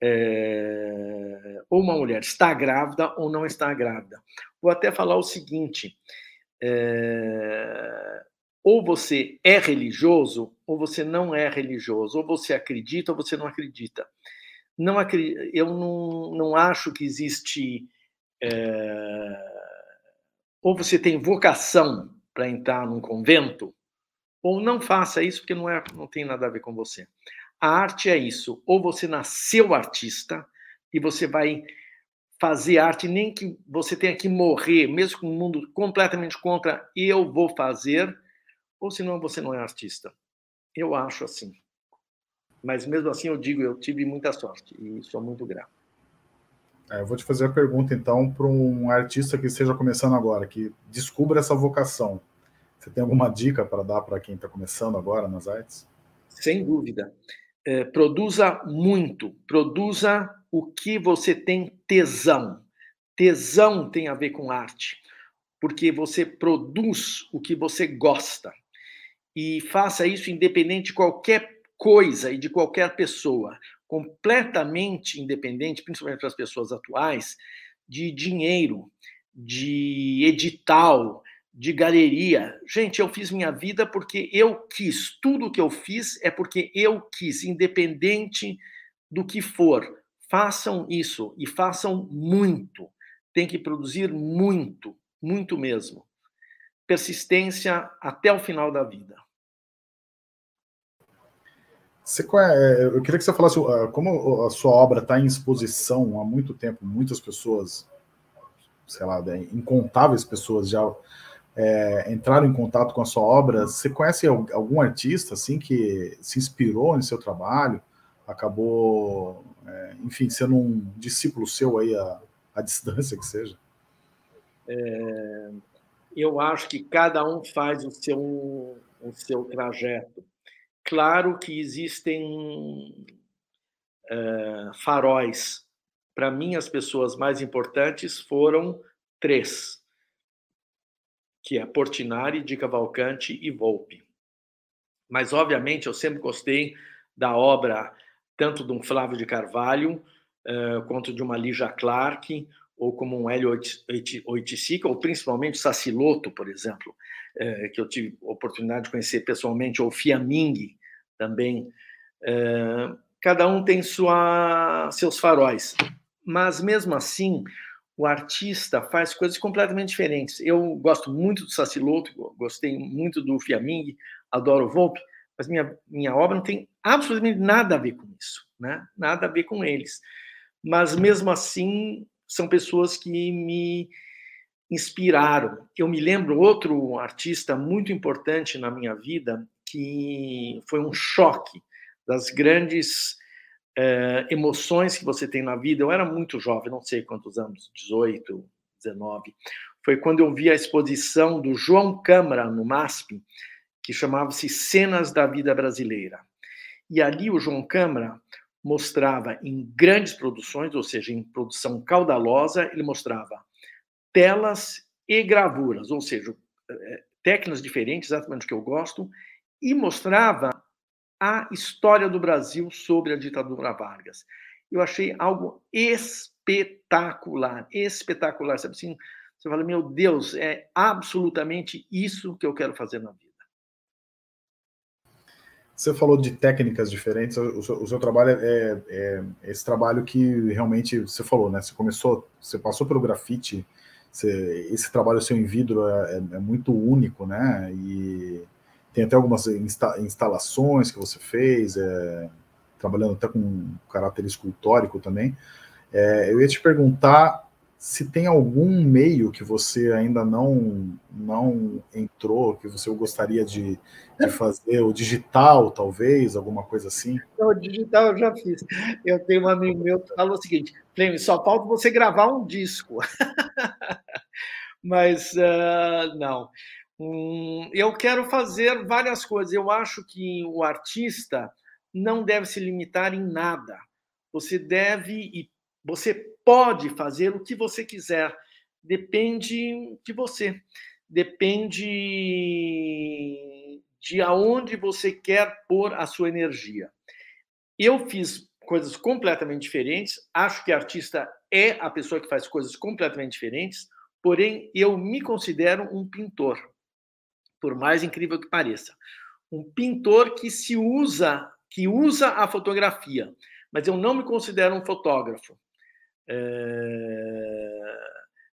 é, ou uma mulher está grávida ou não está grávida. Vou até falar o seguinte: é, ou você é religioso ou você não é religioso, ou você acredita ou você não acredita. Não eu não, não acho que existe. É, ou você tem vocação para entrar num convento, ou não faça isso porque não, é, não tem nada a ver com você. A arte é isso. Ou você nasceu artista e você vai fazer arte, nem que você tenha que morrer, mesmo com o mundo completamente contra, eu vou fazer, ou senão você não é artista. Eu acho assim. Mas mesmo assim eu digo, eu tive muita sorte e sou muito grato. É, eu vou te fazer a pergunta então para um artista que esteja começando agora, que descubra essa vocação. Você tem alguma dica para dar para quem está começando agora nas artes? Sem dúvida. É, produza muito, produza o que você tem tesão. Tesão tem a ver com arte, porque você produz o que você gosta. E faça isso independente de qualquer coisa e de qualquer pessoa, completamente independente, principalmente para as pessoas atuais, de dinheiro, de edital, de galeria. Gente, eu fiz minha vida porque eu quis. Tudo que eu fiz é porque eu quis, independente do que for. Façam isso e façam muito. Tem que produzir muito, muito mesmo. Persistência até o final da vida. Você, é, eu queria que você falasse ah, como a sua obra está em exposição há muito tempo, muitas pessoas, sei lá, incontáveis pessoas já é, entraram em contato com a sua obra, você conhece algum artista assim que se inspirou em seu trabalho, acabou, é, enfim, sendo um discípulo seu aí a, distância que seja? É, eu acho que cada um faz o seu, o seu trajeto. Claro que existem é, faróis. Para mim, as pessoas mais importantes foram três que é Portinari, de Cavalcante e Volpe. Mas, obviamente, eu sempre gostei da obra tanto de um Flávio de Carvalho, uh, quanto de uma Lígia Clark, ou como um Hélio Oiticica, ou principalmente Saciloto, por exemplo, uh, que eu tive oportunidade de conhecer pessoalmente, ou Fiaming também. Uh, cada um tem sua, seus faróis. Mas, mesmo assim, o artista faz coisas completamente diferentes. Eu gosto muito do Saciloto, gostei muito do Fiaming, adoro o Volpe, mas minha, minha obra não tem absolutamente nada a ver com isso, né? nada a ver com eles. Mas, mesmo assim, são pessoas que me inspiraram. Eu me lembro outro artista muito importante na minha vida, que foi um choque das grandes é, emoções que você tem na vida. Eu era muito jovem, não sei quantos anos, 18, 19. Foi quando eu vi a exposição do João Câmara no MASP, que chamava-se Cenas da Vida Brasileira. E ali o João Câmara mostrava em grandes produções, ou seja, em produção caudalosa, ele mostrava telas e gravuras, ou seja, eh, técnicas diferentes, exatamente o que eu gosto, e mostrava a história do Brasil sobre a ditadura Vargas. Eu achei algo espetacular, espetacular. Sabe assim, você fala, meu Deus, é absolutamente isso que eu quero fazer na vida. Você falou de técnicas diferentes, o seu, o seu trabalho é, é, é, esse trabalho que realmente você falou, né? Você começou, você passou pelo grafite, você, esse trabalho seu em vidro é, é, é muito único, né? E tem até algumas insta instalações que você fez, é, trabalhando até com caráter escultórico também. É, eu ia te perguntar se tem algum meio que você ainda não não entrou, que você gostaria de, de fazer, o digital, talvez, alguma coisa assim? O digital eu já fiz. Eu tenho um amigo meu que falou o seguinte, Flamengo, só falta você gravar um disco. Mas uh, não. Eu quero fazer várias coisas. Eu acho que o artista não deve se limitar em nada. Você deve e você pode fazer o que você quiser. Depende de você. Depende de aonde você quer pôr a sua energia. Eu fiz coisas completamente diferentes. Acho que artista é a pessoa que faz coisas completamente diferentes. Porém, eu me considero um pintor, por mais incrível que pareça. Um pintor que se usa, que usa a fotografia, mas eu não me considero um fotógrafo é,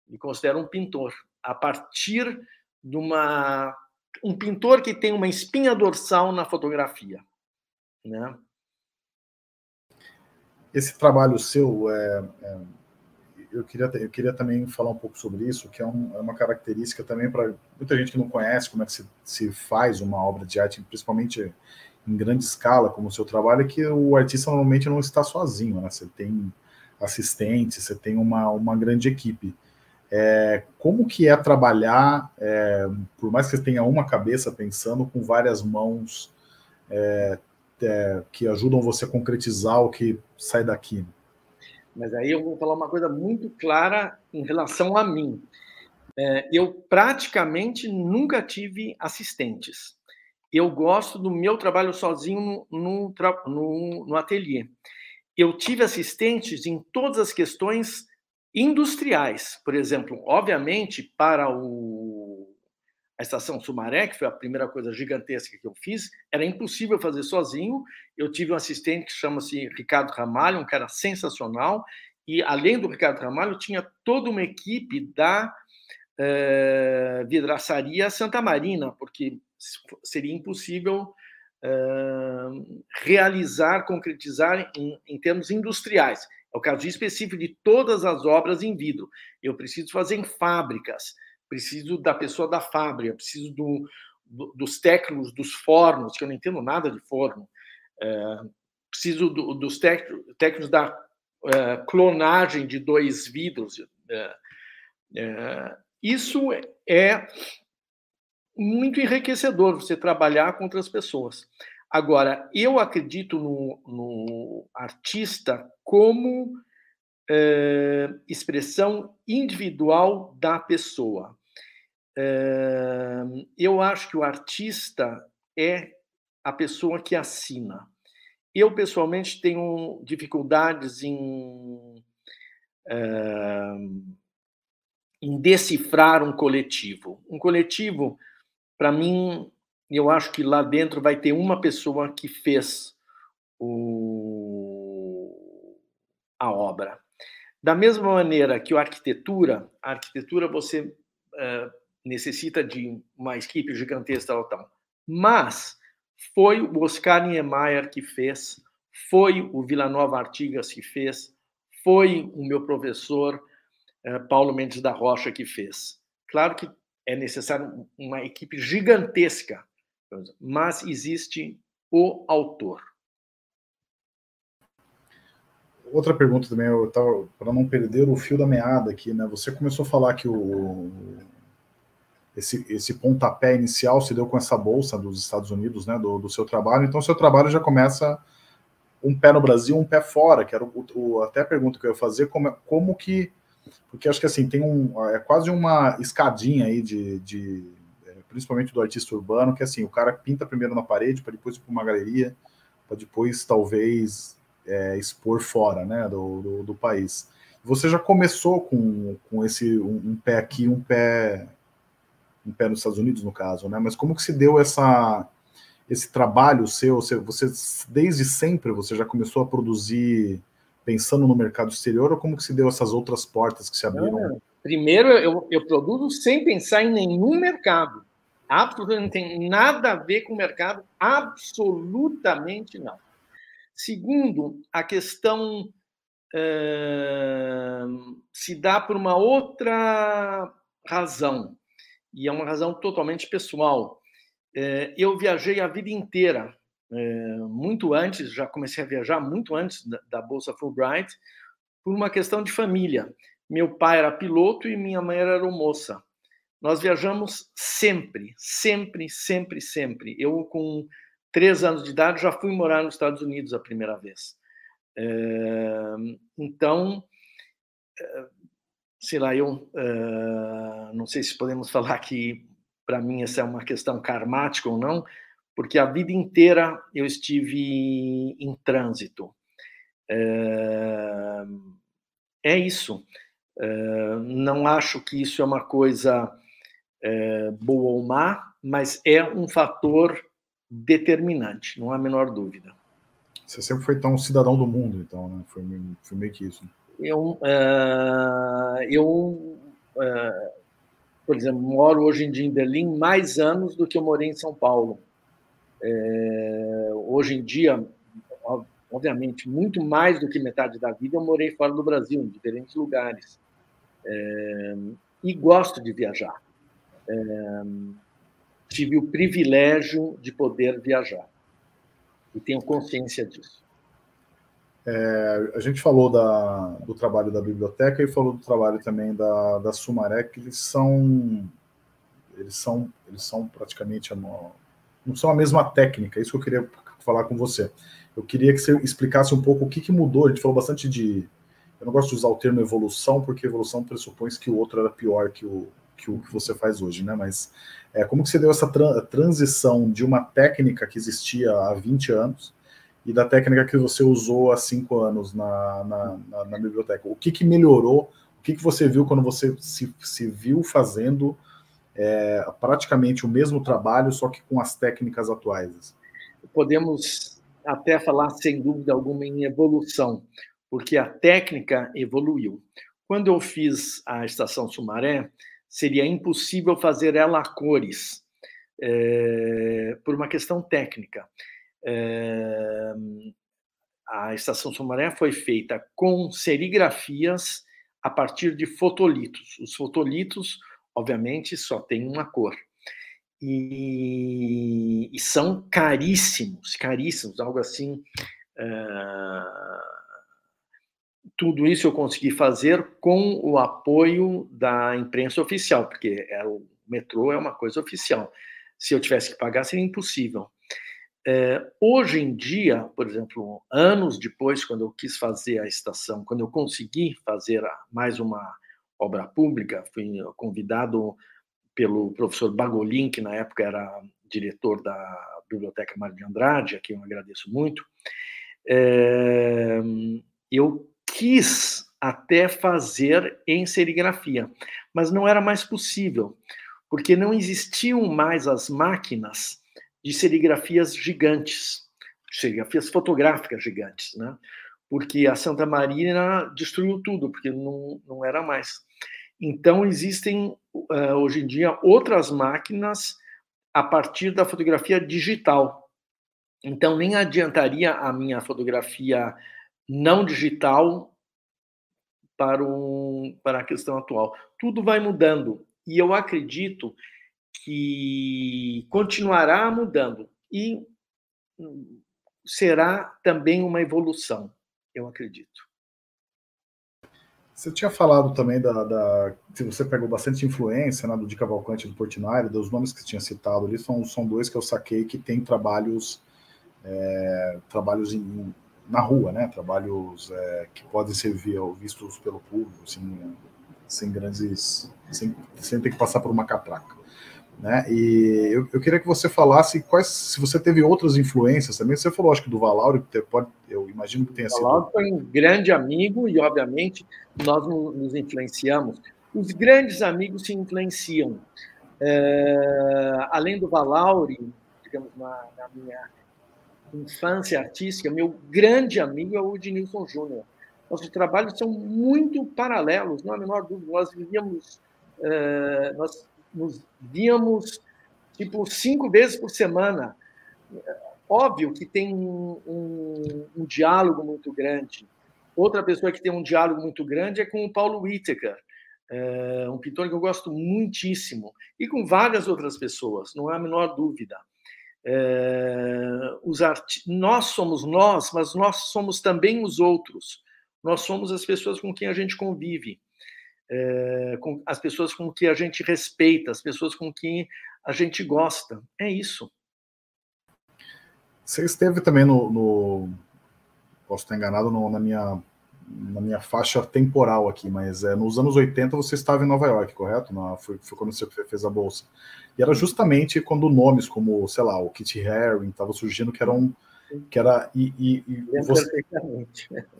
me considero um pintor. A partir de uma. Um pintor que tem uma espinha dorsal na fotografia. Né? Esse trabalho seu, é, é, eu, queria, eu queria também falar um pouco sobre isso, que é, um, é uma característica também para muita gente que não conhece como é que se, se faz uma obra de arte, principalmente em grande escala, como o seu trabalho, é que o artista normalmente não está sozinho, né? Você tem assistentes, você tem uma, uma grande equipe. É, como que é trabalhar, é, por mais que você tenha uma cabeça pensando, com várias mãos é, é que ajudam você a concretizar o que sai daqui? Mas aí eu vou falar uma coisa muito clara em relação a mim. É, eu praticamente nunca tive assistentes. Eu gosto do meu trabalho sozinho no, no, no, no ateliê eu tive assistentes em todas as questões industriais. Por exemplo, obviamente, para o, a estação Sumaré, que foi a primeira coisa gigantesca que eu fiz, era impossível fazer sozinho. Eu tive um assistente que chama-se Ricardo Ramalho, um cara sensacional. E, além do Ricardo Ramalho, tinha toda uma equipe da eh, vidraçaria Santa Marina, porque seria impossível realizar, concretizar em, em termos industriais. É o caso específico de todas as obras em vidro. Eu preciso fazer em fábricas, preciso da pessoa da fábrica, preciso do, do, dos técnicos dos fornos, que eu não entendo nada de forno, é, preciso do, dos técnicos da é, clonagem de dois vidros. É, é isso é muito enriquecedor você trabalhar com outras pessoas. Agora, eu acredito no, no artista como é, expressão individual da pessoa. É, eu acho que o artista é a pessoa que assina. Eu, pessoalmente, tenho dificuldades em, é, em decifrar um coletivo. Um coletivo para mim, eu acho que lá dentro vai ter uma pessoa que fez o... a obra. Da mesma maneira que a arquitetura, a arquitetura você uh, necessita de uma equipe gigantesca, tal, tal. mas foi o Oscar Niemeyer que fez, foi o Villanova Artigas que fez, foi o meu professor uh, Paulo Mendes da Rocha que fez. Claro que é necessário uma equipe gigantesca, mas existe o autor. Outra pergunta também, para não perder o fio da meada aqui, né? Você começou a falar que o, esse, esse pontapé inicial se deu com essa bolsa dos Estados Unidos, né? Do, do seu trabalho. Então, seu trabalho já começa um pé no Brasil, um pé fora, que era o, o, até a pergunta que eu ia fazer, como, como que porque acho que assim tem um é quase uma escadinha aí de, de é, principalmente do artista urbano que assim o cara pinta primeiro na parede para depois ir para uma galeria para depois talvez é, expor fora né do, do, do, país você já começou com, com esse um, um, pé aqui um pé um pé nos Estados Unidos no caso né mas como que se deu essa esse trabalho seu você desde sempre você já começou a produzir pensando no mercado exterior ou como que se deu essas outras portas que se abriram? Não, primeiro, eu, eu produzo sem pensar em nenhum mercado. Absolutamente não tem nada a ver com o mercado, absolutamente não. Segundo, a questão se dá por uma outra razão, e é uma razão totalmente pessoal. É, eu viajei a vida inteira, é, muito antes, já comecei a viajar muito antes da, da Bolsa Fulbright, por uma questão de família. Meu pai era piloto e minha mãe era aeromoça. Nós viajamos sempre, sempre, sempre, sempre. Eu, com três anos de idade, já fui morar nos Estados Unidos a primeira vez. É, então, é, sei lá, eu é, não sei se podemos falar que, para mim, essa é uma questão karmática ou não, porque a vida inteira eu estive em trânsito. É, isso. Não acho que isso é uma coisa boa ou má, mas é um fator determinante, não há a menor dúvida. Você sempre foi tão cidadão do mundo, então, né? Foi, foi meio que isso. Eu, uh, eu uh, por exemplo, moro hoje em dia em Berlim mais anos do que eu morei em São Paulo. É, hoje em dia, obviamente, muito mais do que metade da vida eu morei fora do Brasil, em diferentes lugares. É, e gosto de viajar. É, tive o privilégio de poder viajar e tenho consciência disso. É, a gente falou da, do trabalho da biblioteca e falou do trabalho também da, da Sumaré, que eles são eles são eles são praticamente não são a mesma técnica. Isso que eu queria falar com você. Eu queria que você explicasse um pouco o que, que mudou. A gente falou bastante de eu não gosto de usar o termo evolução porque evolução pressupõe que o outro era pior que o que o que você faz hoje, né? Mas é, como que você deu essa tra transição de uma técnica que existia há 20 anos e da técnica que você usou há cinco anos na, na, na, na biblioteca? O que, que melhorou? O que, que você viu quando você se, se viu fazendo é, praticamente o mesmo trabalho, só que com as técnicas atuais? Podemos até falar, sem dúvida alguma, em evolução, porque a técnica evoluiu. Quando eu fiz a Estação Sumaré, seria impossível fazer ela a cores, é, por uma questão técnica. É, a Estação Sumaré foi feita com serigrafias a partir de fotolitos. Os fotolitos, obviamente, só têm uma cor. E, e são caríssimos, caríssimos, algo assim. Uh, tudo isso eu consegui fazer com o apoio da imprensa oficial, porque é, o metrô é uma coisa oficial. Se eu tivesse que pagar, seria impossível. É, hoje em dia, por exemplo, anos depois, quando eu quis fazer a estação, quando eu consegui fazer mais uma obra pública, fui convidado pelo professor Bagolin, que na época era diretor da Biblioteca Mário de Andrade, a quem eu agradeço muito. É, eu quis até fazer em serigrafia, mas não era mais possível, porque não existiam mais as máquinas de serigrafias gigantes, serigrafias fotográficas gigantes, né? Porque a Santa Marina destruiu tudo, porque não, não era mais. Então, existem uh, hoje em dia outras máquinas a partir da fotografia digital. Então, nem adiantaria a minha fotografia não digital para, um, para a questão atual. Tudo vai mudando e eu acredito que continuará mudando e será também uma evolução, eu acredito. Você tinha falado também da, da se você pegou bastante influência né, do Di Cavalcante do Portinari, dos nomes que você tinha citado ali, são, são dois que eu saquei que têm trabalhos é, trabalhos em, na rua, né? Trabalhos é, que podem ser vistos pelo público, assim, sem grandes, sem, sem ter que passar por uma catraca. Né? E eu, eu, queria que você falasse quais, se você teve outras influências também. Você falou, acho que do Valauri, que pode, eu imagino que tenha sido. Valauri foi um grande amigo e, obviamente, nós nos influenciamos. Os grandes amigos se influenciam. É, além do Valauri, digamos, na, na minha infância artística, meu grande amigo é o Ednilson Júnior. Nossos trabalhos são muito paralelos, não há a menor dúvida. Nós vivíamos, uh, nós nos víamos tipo cinco vezes por semana. Óbvio que tem um, um, um diálogo muito grande. Outra pessoa que tem um diálogo muito grande é com o Paulo Whittaker, é um pintor que eu gosto muitíssimo, e com várias outras pessoas, não há a menor dúvida. É, os. Nós somos nós, mas nós somos também os outros. Nós somos as pessoas com quem a gente convive, é, com as pessoas com quem a gente respeita, as pessoas com quem a gente gosta. É isso. Você esteve também no, no posso estar enganado no, na minha na minha faixa temporal aqui, mas é, nos anos 80 você estava em Nova York, correto? Na, foi, foi, quando você fez a bolsa. E era justamente quando nomes como, sei lá, o Kitty Haring estavam surgindo, que eram. Que era, e, e, e você,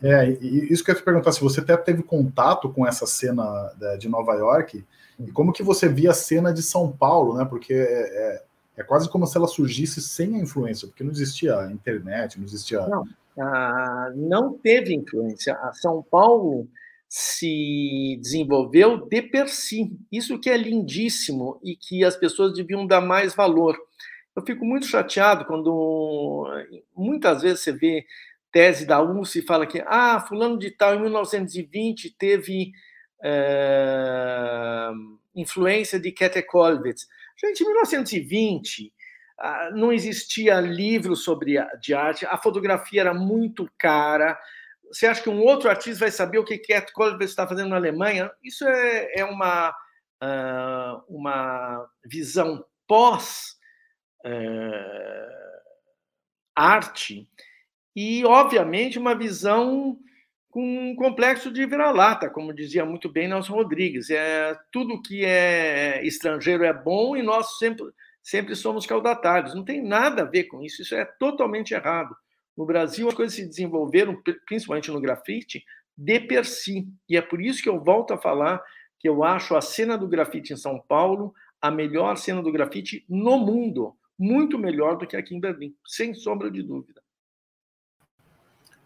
é, e isso que eu ia te perguntar, se você até teve contato com essa cena de Nova York, e como que você via a cena de São Paulo, né? Porque é, é, é quase como se ela surgisse sem a influência, porque não existia internet, não existia. Não ah, não teve influência. A São Paulo se desenvolveu de per si. Isso que é lindíssimo e que as pessoas deviam dar mais valor. Eu fico muito chateado quando muitas vezes você vê tese da UNC e fala que ah, fulano de tal em 1920 teve é, influência de Käthe Kollwitz. Gente, em 1920 ah, não existia livro sobre de arte, a fotografia era muito cara. Você acha que um outro artista vai saber o que Cat Kollwitz está fazendo na Alemanha? Isso é, é uma, uh, uma visão pós uh, arte e, obviamente, uma visão com um complexo de vira-lata, como dizia muito bem Nelson Rodrigues. É, tudo que é estrangeiro é bom e nós sempre sempre somos caudatários. Não tem nada a ver com isso, isso é totalmente errado. No Brasil, as coisas se desenvolveram, principalmente no grafite, de per si. E é por isso que eu volto a falar que eu acho a cena do grafite em São Paulo a melhor cena do grafite no mundo. Muito melhor do que aqui em Berlim, sem sombra de dúvida.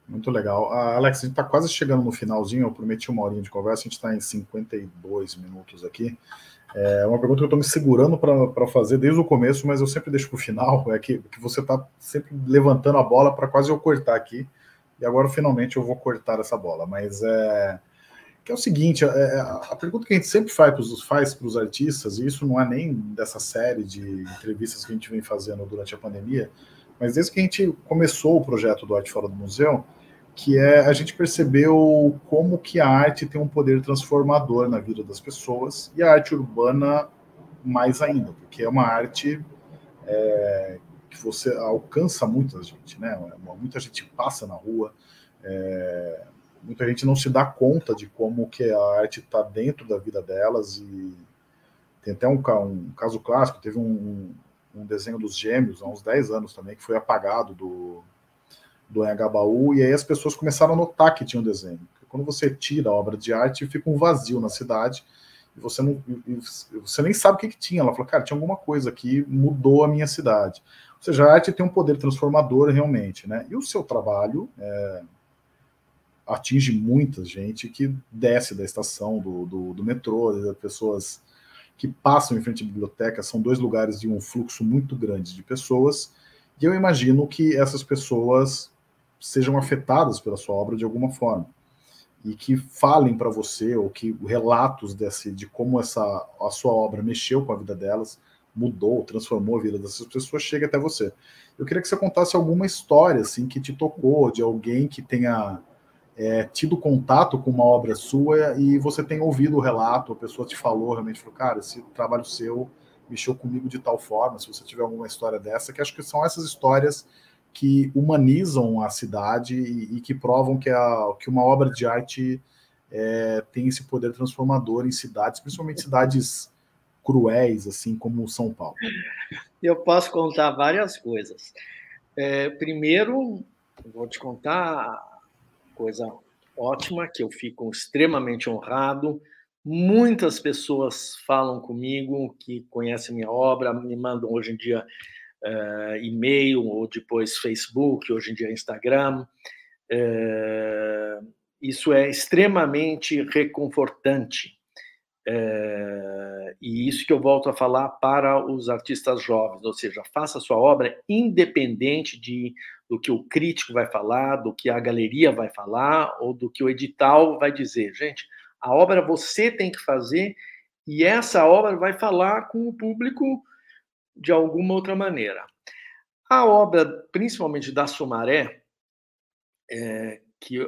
Muito legal. Uh, Alex, a gente está quase chegando no finalzinho. Eu prometi uma horinha de conversa, a gente está em 52 minutos aqui. É uma pergunta que eu estou me segurando para fazer desde o começo, mas eu sempre deixo para o final. É que, que você está sempre levantando a bola para quase eu cortar aqui. E agora finalmente eu vou cortar essa bola. Mas é que é o seguinte: é, é a pergunta que a gente sempre faz para os artistas, e isso não é nem dessa série de entrevistas que a gente vem fazendo durante a pandemia, mas desde que a gente começou o projeto do Arte Fora do Museu, que é a gente percebeu como que a arte tem um poder transformador na vida das pessoas e a arte urbana mais ainda, porque é uma arte é, que você alcança muita gente, né? Muita gente passa na rua, é, muita gente não se dá conta de como que a arte está dentro da vida delas e tem até um, um caso clássico, teve um, um desenho dos gêmeos há uns 10 anos também que foi apagado do do Engabaú, e aí as pessoas começaram a notar que tinha um desenho. Quando você tira a obra de arte, fica um vazio na cidade, e você não e você nem sabe o que, que tinha. Ela falou, cara, tinha alguma coisa aqui, mudou a minha cidade. Ou seja, a arte tem um poder transformador realmente, né? E o seu trabalho é, atinge muita gente que desce da estação do, do, do metrô, pessoas que passam em frente à biblioteca, são dois lugares de um fluxo muito grande de pessoas, e eu imagino que essas pessoas sejam afetadas pela sua obra de alguma forma e que falem para você ou que relatos desse de como essa a sua obra mexeu com a vida delas, mudou, transformou a vida dessas pessoas, chegue até você. Eu queria que você contasse alguma história assim que te tocou de alguém que tenha é, tido contato com uma obra sua e você tenha ouvido o relato, a pessoa te falou realmente, falou, cara, esse trabalho seu mexeu comigo de tal forma. Se você tiver alguma história dessa, que acho que são essas histórias que humanizam a cidade e, e que provam que, a, que uma obra de arte é, tem esse poder transformador em cidades, principalmente cidades cruéis, assim como São Paulo. Eu posso contar várias coisas. É, primeiro, vou te contar coisa ótima que eu fico extremamente honrado. Muitas pessoas falam comigo que conhecem minha obra, me mandam hoje em dia uh, e-mail ou depois Facebook, hoje em dia Instagram. Uh, isso é extremamente reconfortante. É, e isso que eu volto a falar para os artistas jovens, ou seja, faça a sua obra independente de, do que o crítico vai falar, do que a galeria vai falar ou do que o edital vai dizer. Gente, a obra você tem que fazer e essa obra vai falar com o público de alguma outra maneira. A obra, principalmente da Sumaré, é, que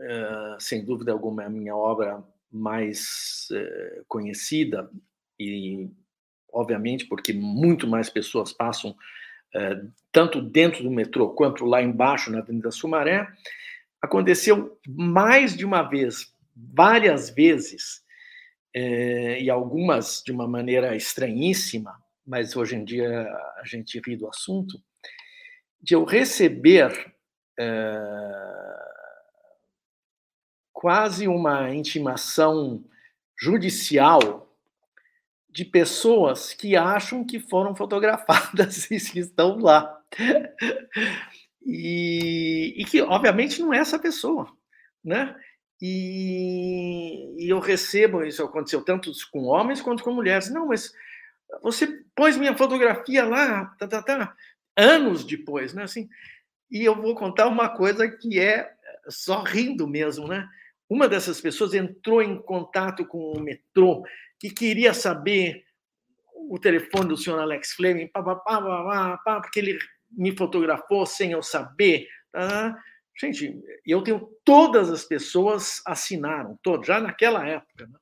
é, sem dúvida alguma é a minha obra mais é, conhecida e obviamente porque muito mais pessoas passam é, tanto dentro do metrô quanto lá embaixo na Avenida Sumaré, aconteceu mais de uma vez, várias vezes, é, e algumas de uma maneira estranhíssima, mas hoje em dia a gente ri do assunto, de eu receber é, quase uma intimação judicial de pessoas que acham que foram fotografadas e que estão lá. E, e, que, obviamente, não é essa pessoa, né? E, e, eu recebo, isso aconteceu tanto com homens quanto com mulheres. Não, mas você pôs minha fotografia lá, tá, tá, tá, anos depois, né? Assim, e eu vou contar uma coisa que é só rindo mesmo, né? Uma dessas pessoas entrou em contato com o metrô que queria saber o telefone do senhor Alex Fleming, pá, pá, pá, pá, pá, porque ele me fotografou sem eu saber. Tá? Gente, eu tenho todas as pessoas assinaram, todas, já naquela época. Né?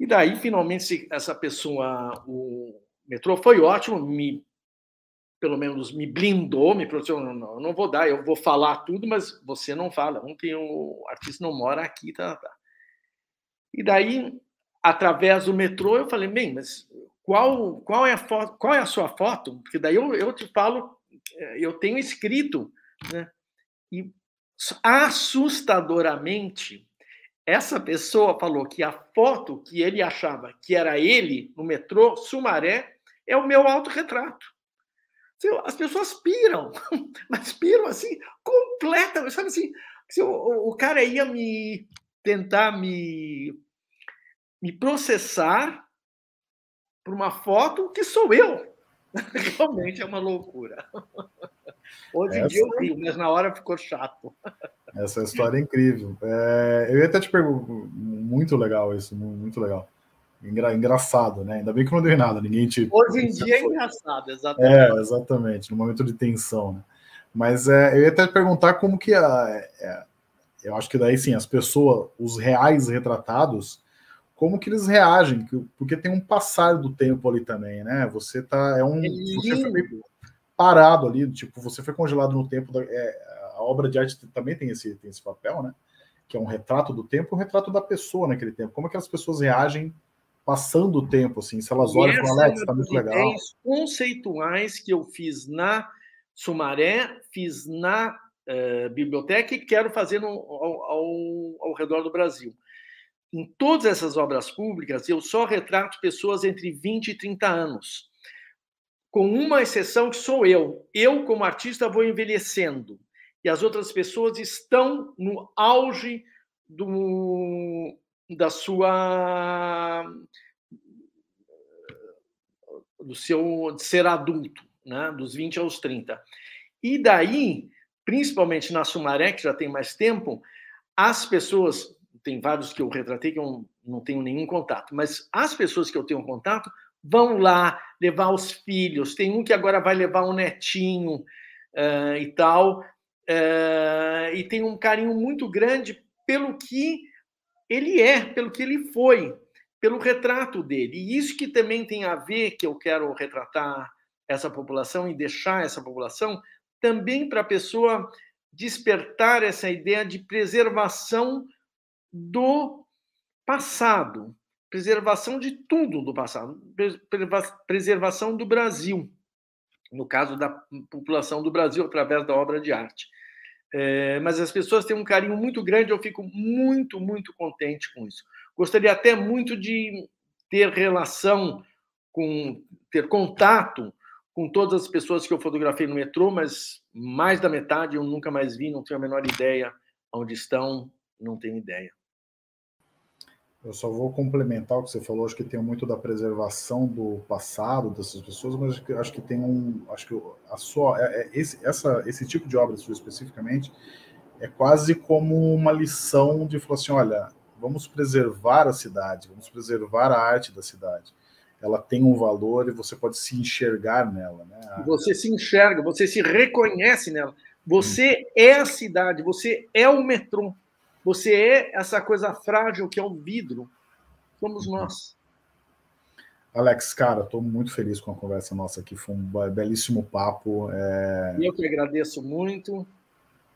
E daí, finalmente, essa pessoa, o metrô foi ótimo, me pelo menos me blindou, me protegeu. Não, não, não vou dar, eu vou falar tudo, mas você não fala. Ontem o artista não mora aqui, tá, tá. E daí, através do metrô, eu falei, bem, mas qual, qual é a foto, qual é a sua foto? Porque daí eu, eu te falo, eh, eu tenho escrito, né? E assustadoramente essa pessoa falou que a foto que ele achava que era ele no metrô Sumaré é o meu autorretrato. As pessoas piram, mas piram assim, completamente. Sabe assim, se o, o cara ia me tentar me, me processar por uma foto que sou eu. Realmente é uma loucura. Hoje em dia eu rio, mas na hora ficou chato. Essa história é incrível. É, eu ia até te perguntar, muito legal isso, muito legal. Engra, engraçado, né? Ainda bem que não deu nada, ninguém te. Hoje em dia é engraçado, exatamente. É, exatamente, no momento de tensão, né? Mas é, eu ia até te perguntar como que a. É, eu acho que daí sim, as pessoas, os reais retratados, como que eles reagem, porque tem um passar do tempo ali também, né? Você tá. É um. É você foi meio parado ali, tipo, você foi congelado no tempo. Da, é, a obra de arte também tem esse, tem esse papel, né? Que é um retrato do tempo, um retrato da pessoa naquele tempo. Como é que as pessoas reagem passando o tempo, assim, se elas olham e falam, Alex, tá muito legal. conceituais que eu fiz na Sumaré, fiz na uh, biblioteca e quero fazer no, ao, ao, ao redor do Brasil. Em todas essas obras públicas, eu só retrato pessoas entre 20 e 30 anos, com uma exceção que sou eu. Eu, como artista, vou envelhecendo e as outras pessoas estão no auge do, da sua do seu de ser adulto, né, dos 20 aos 30. E daí, principalmente na Sumaré, que já tem mais tempo, as pessoas, tem vários que eu retratei que eu não tenho nenhum contato, mas as pessoas que eu tenho contato vão lá levar os filhos. Tem um que agora vai levar um netinho uh, e tal, uh, e tem um carinho muito grande pelo que ele é, pelo que ele foi, pelo retrato dele. E isso que também tem a ver, que eu quero retratar essa população e deixar essa população, também para a pessoa despertar essa ideia de preservação do passado, preservação de tudo do passado, preservação do Brasil, no caso da população do Brasil através da obra de arte. É, mas as pessoas têm um carinho muito grande, eu fico muito, muito contente com isso. Gostaria até muito de ter relação com, ter contato com todas as pessoas que eu fotografei no metrô, mas mais da metade eu nunca mais vi, não tenho a menor ideia onde estão, não tenho ideia. Eu só vou complementar o que você falou. Acho que tem muito da preservação do passado dessas pessoas, mas acho que, tem um, acho que a sua, é, é, esse, essa, esse tipo de obra sua especificamente é quase como uma lição de falar assim, olha, vamos preservar a cidade, vamos preservar a arte da cidade. Ela tem um valor e você pode se enxergar nela, né? Você se enxerga, você se reconhece nela. Você hum. é a cidade, você é o metrô. Você é essa coisa frágil que é o vidro. Somos uhum. nós. Alex, cara, estou muito feliz com a conversa nossa aqui. Foi um belíssimo papo. É... Eu que agradeço muito.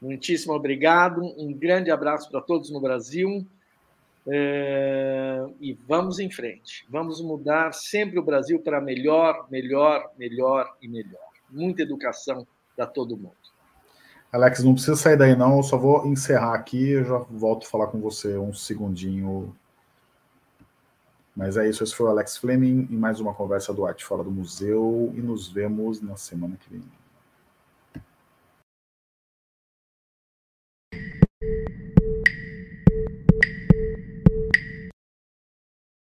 Muitíssimo obrigado. Um grande abraço para todos no Brasil. É... E vamos em frente. Vamos mudar sempre o Brasil para melhor, melhor, melhor e melhor. Muita educação para todo mundo. Alex, não precisa sair daí não, eu só vou encerrar aqui e já volto a falar com você um segundinho. Mas é isso, esse foi o Alex Fleming em mais uma conversa do Arte Fora do Museu e nos vemos na semana que vem.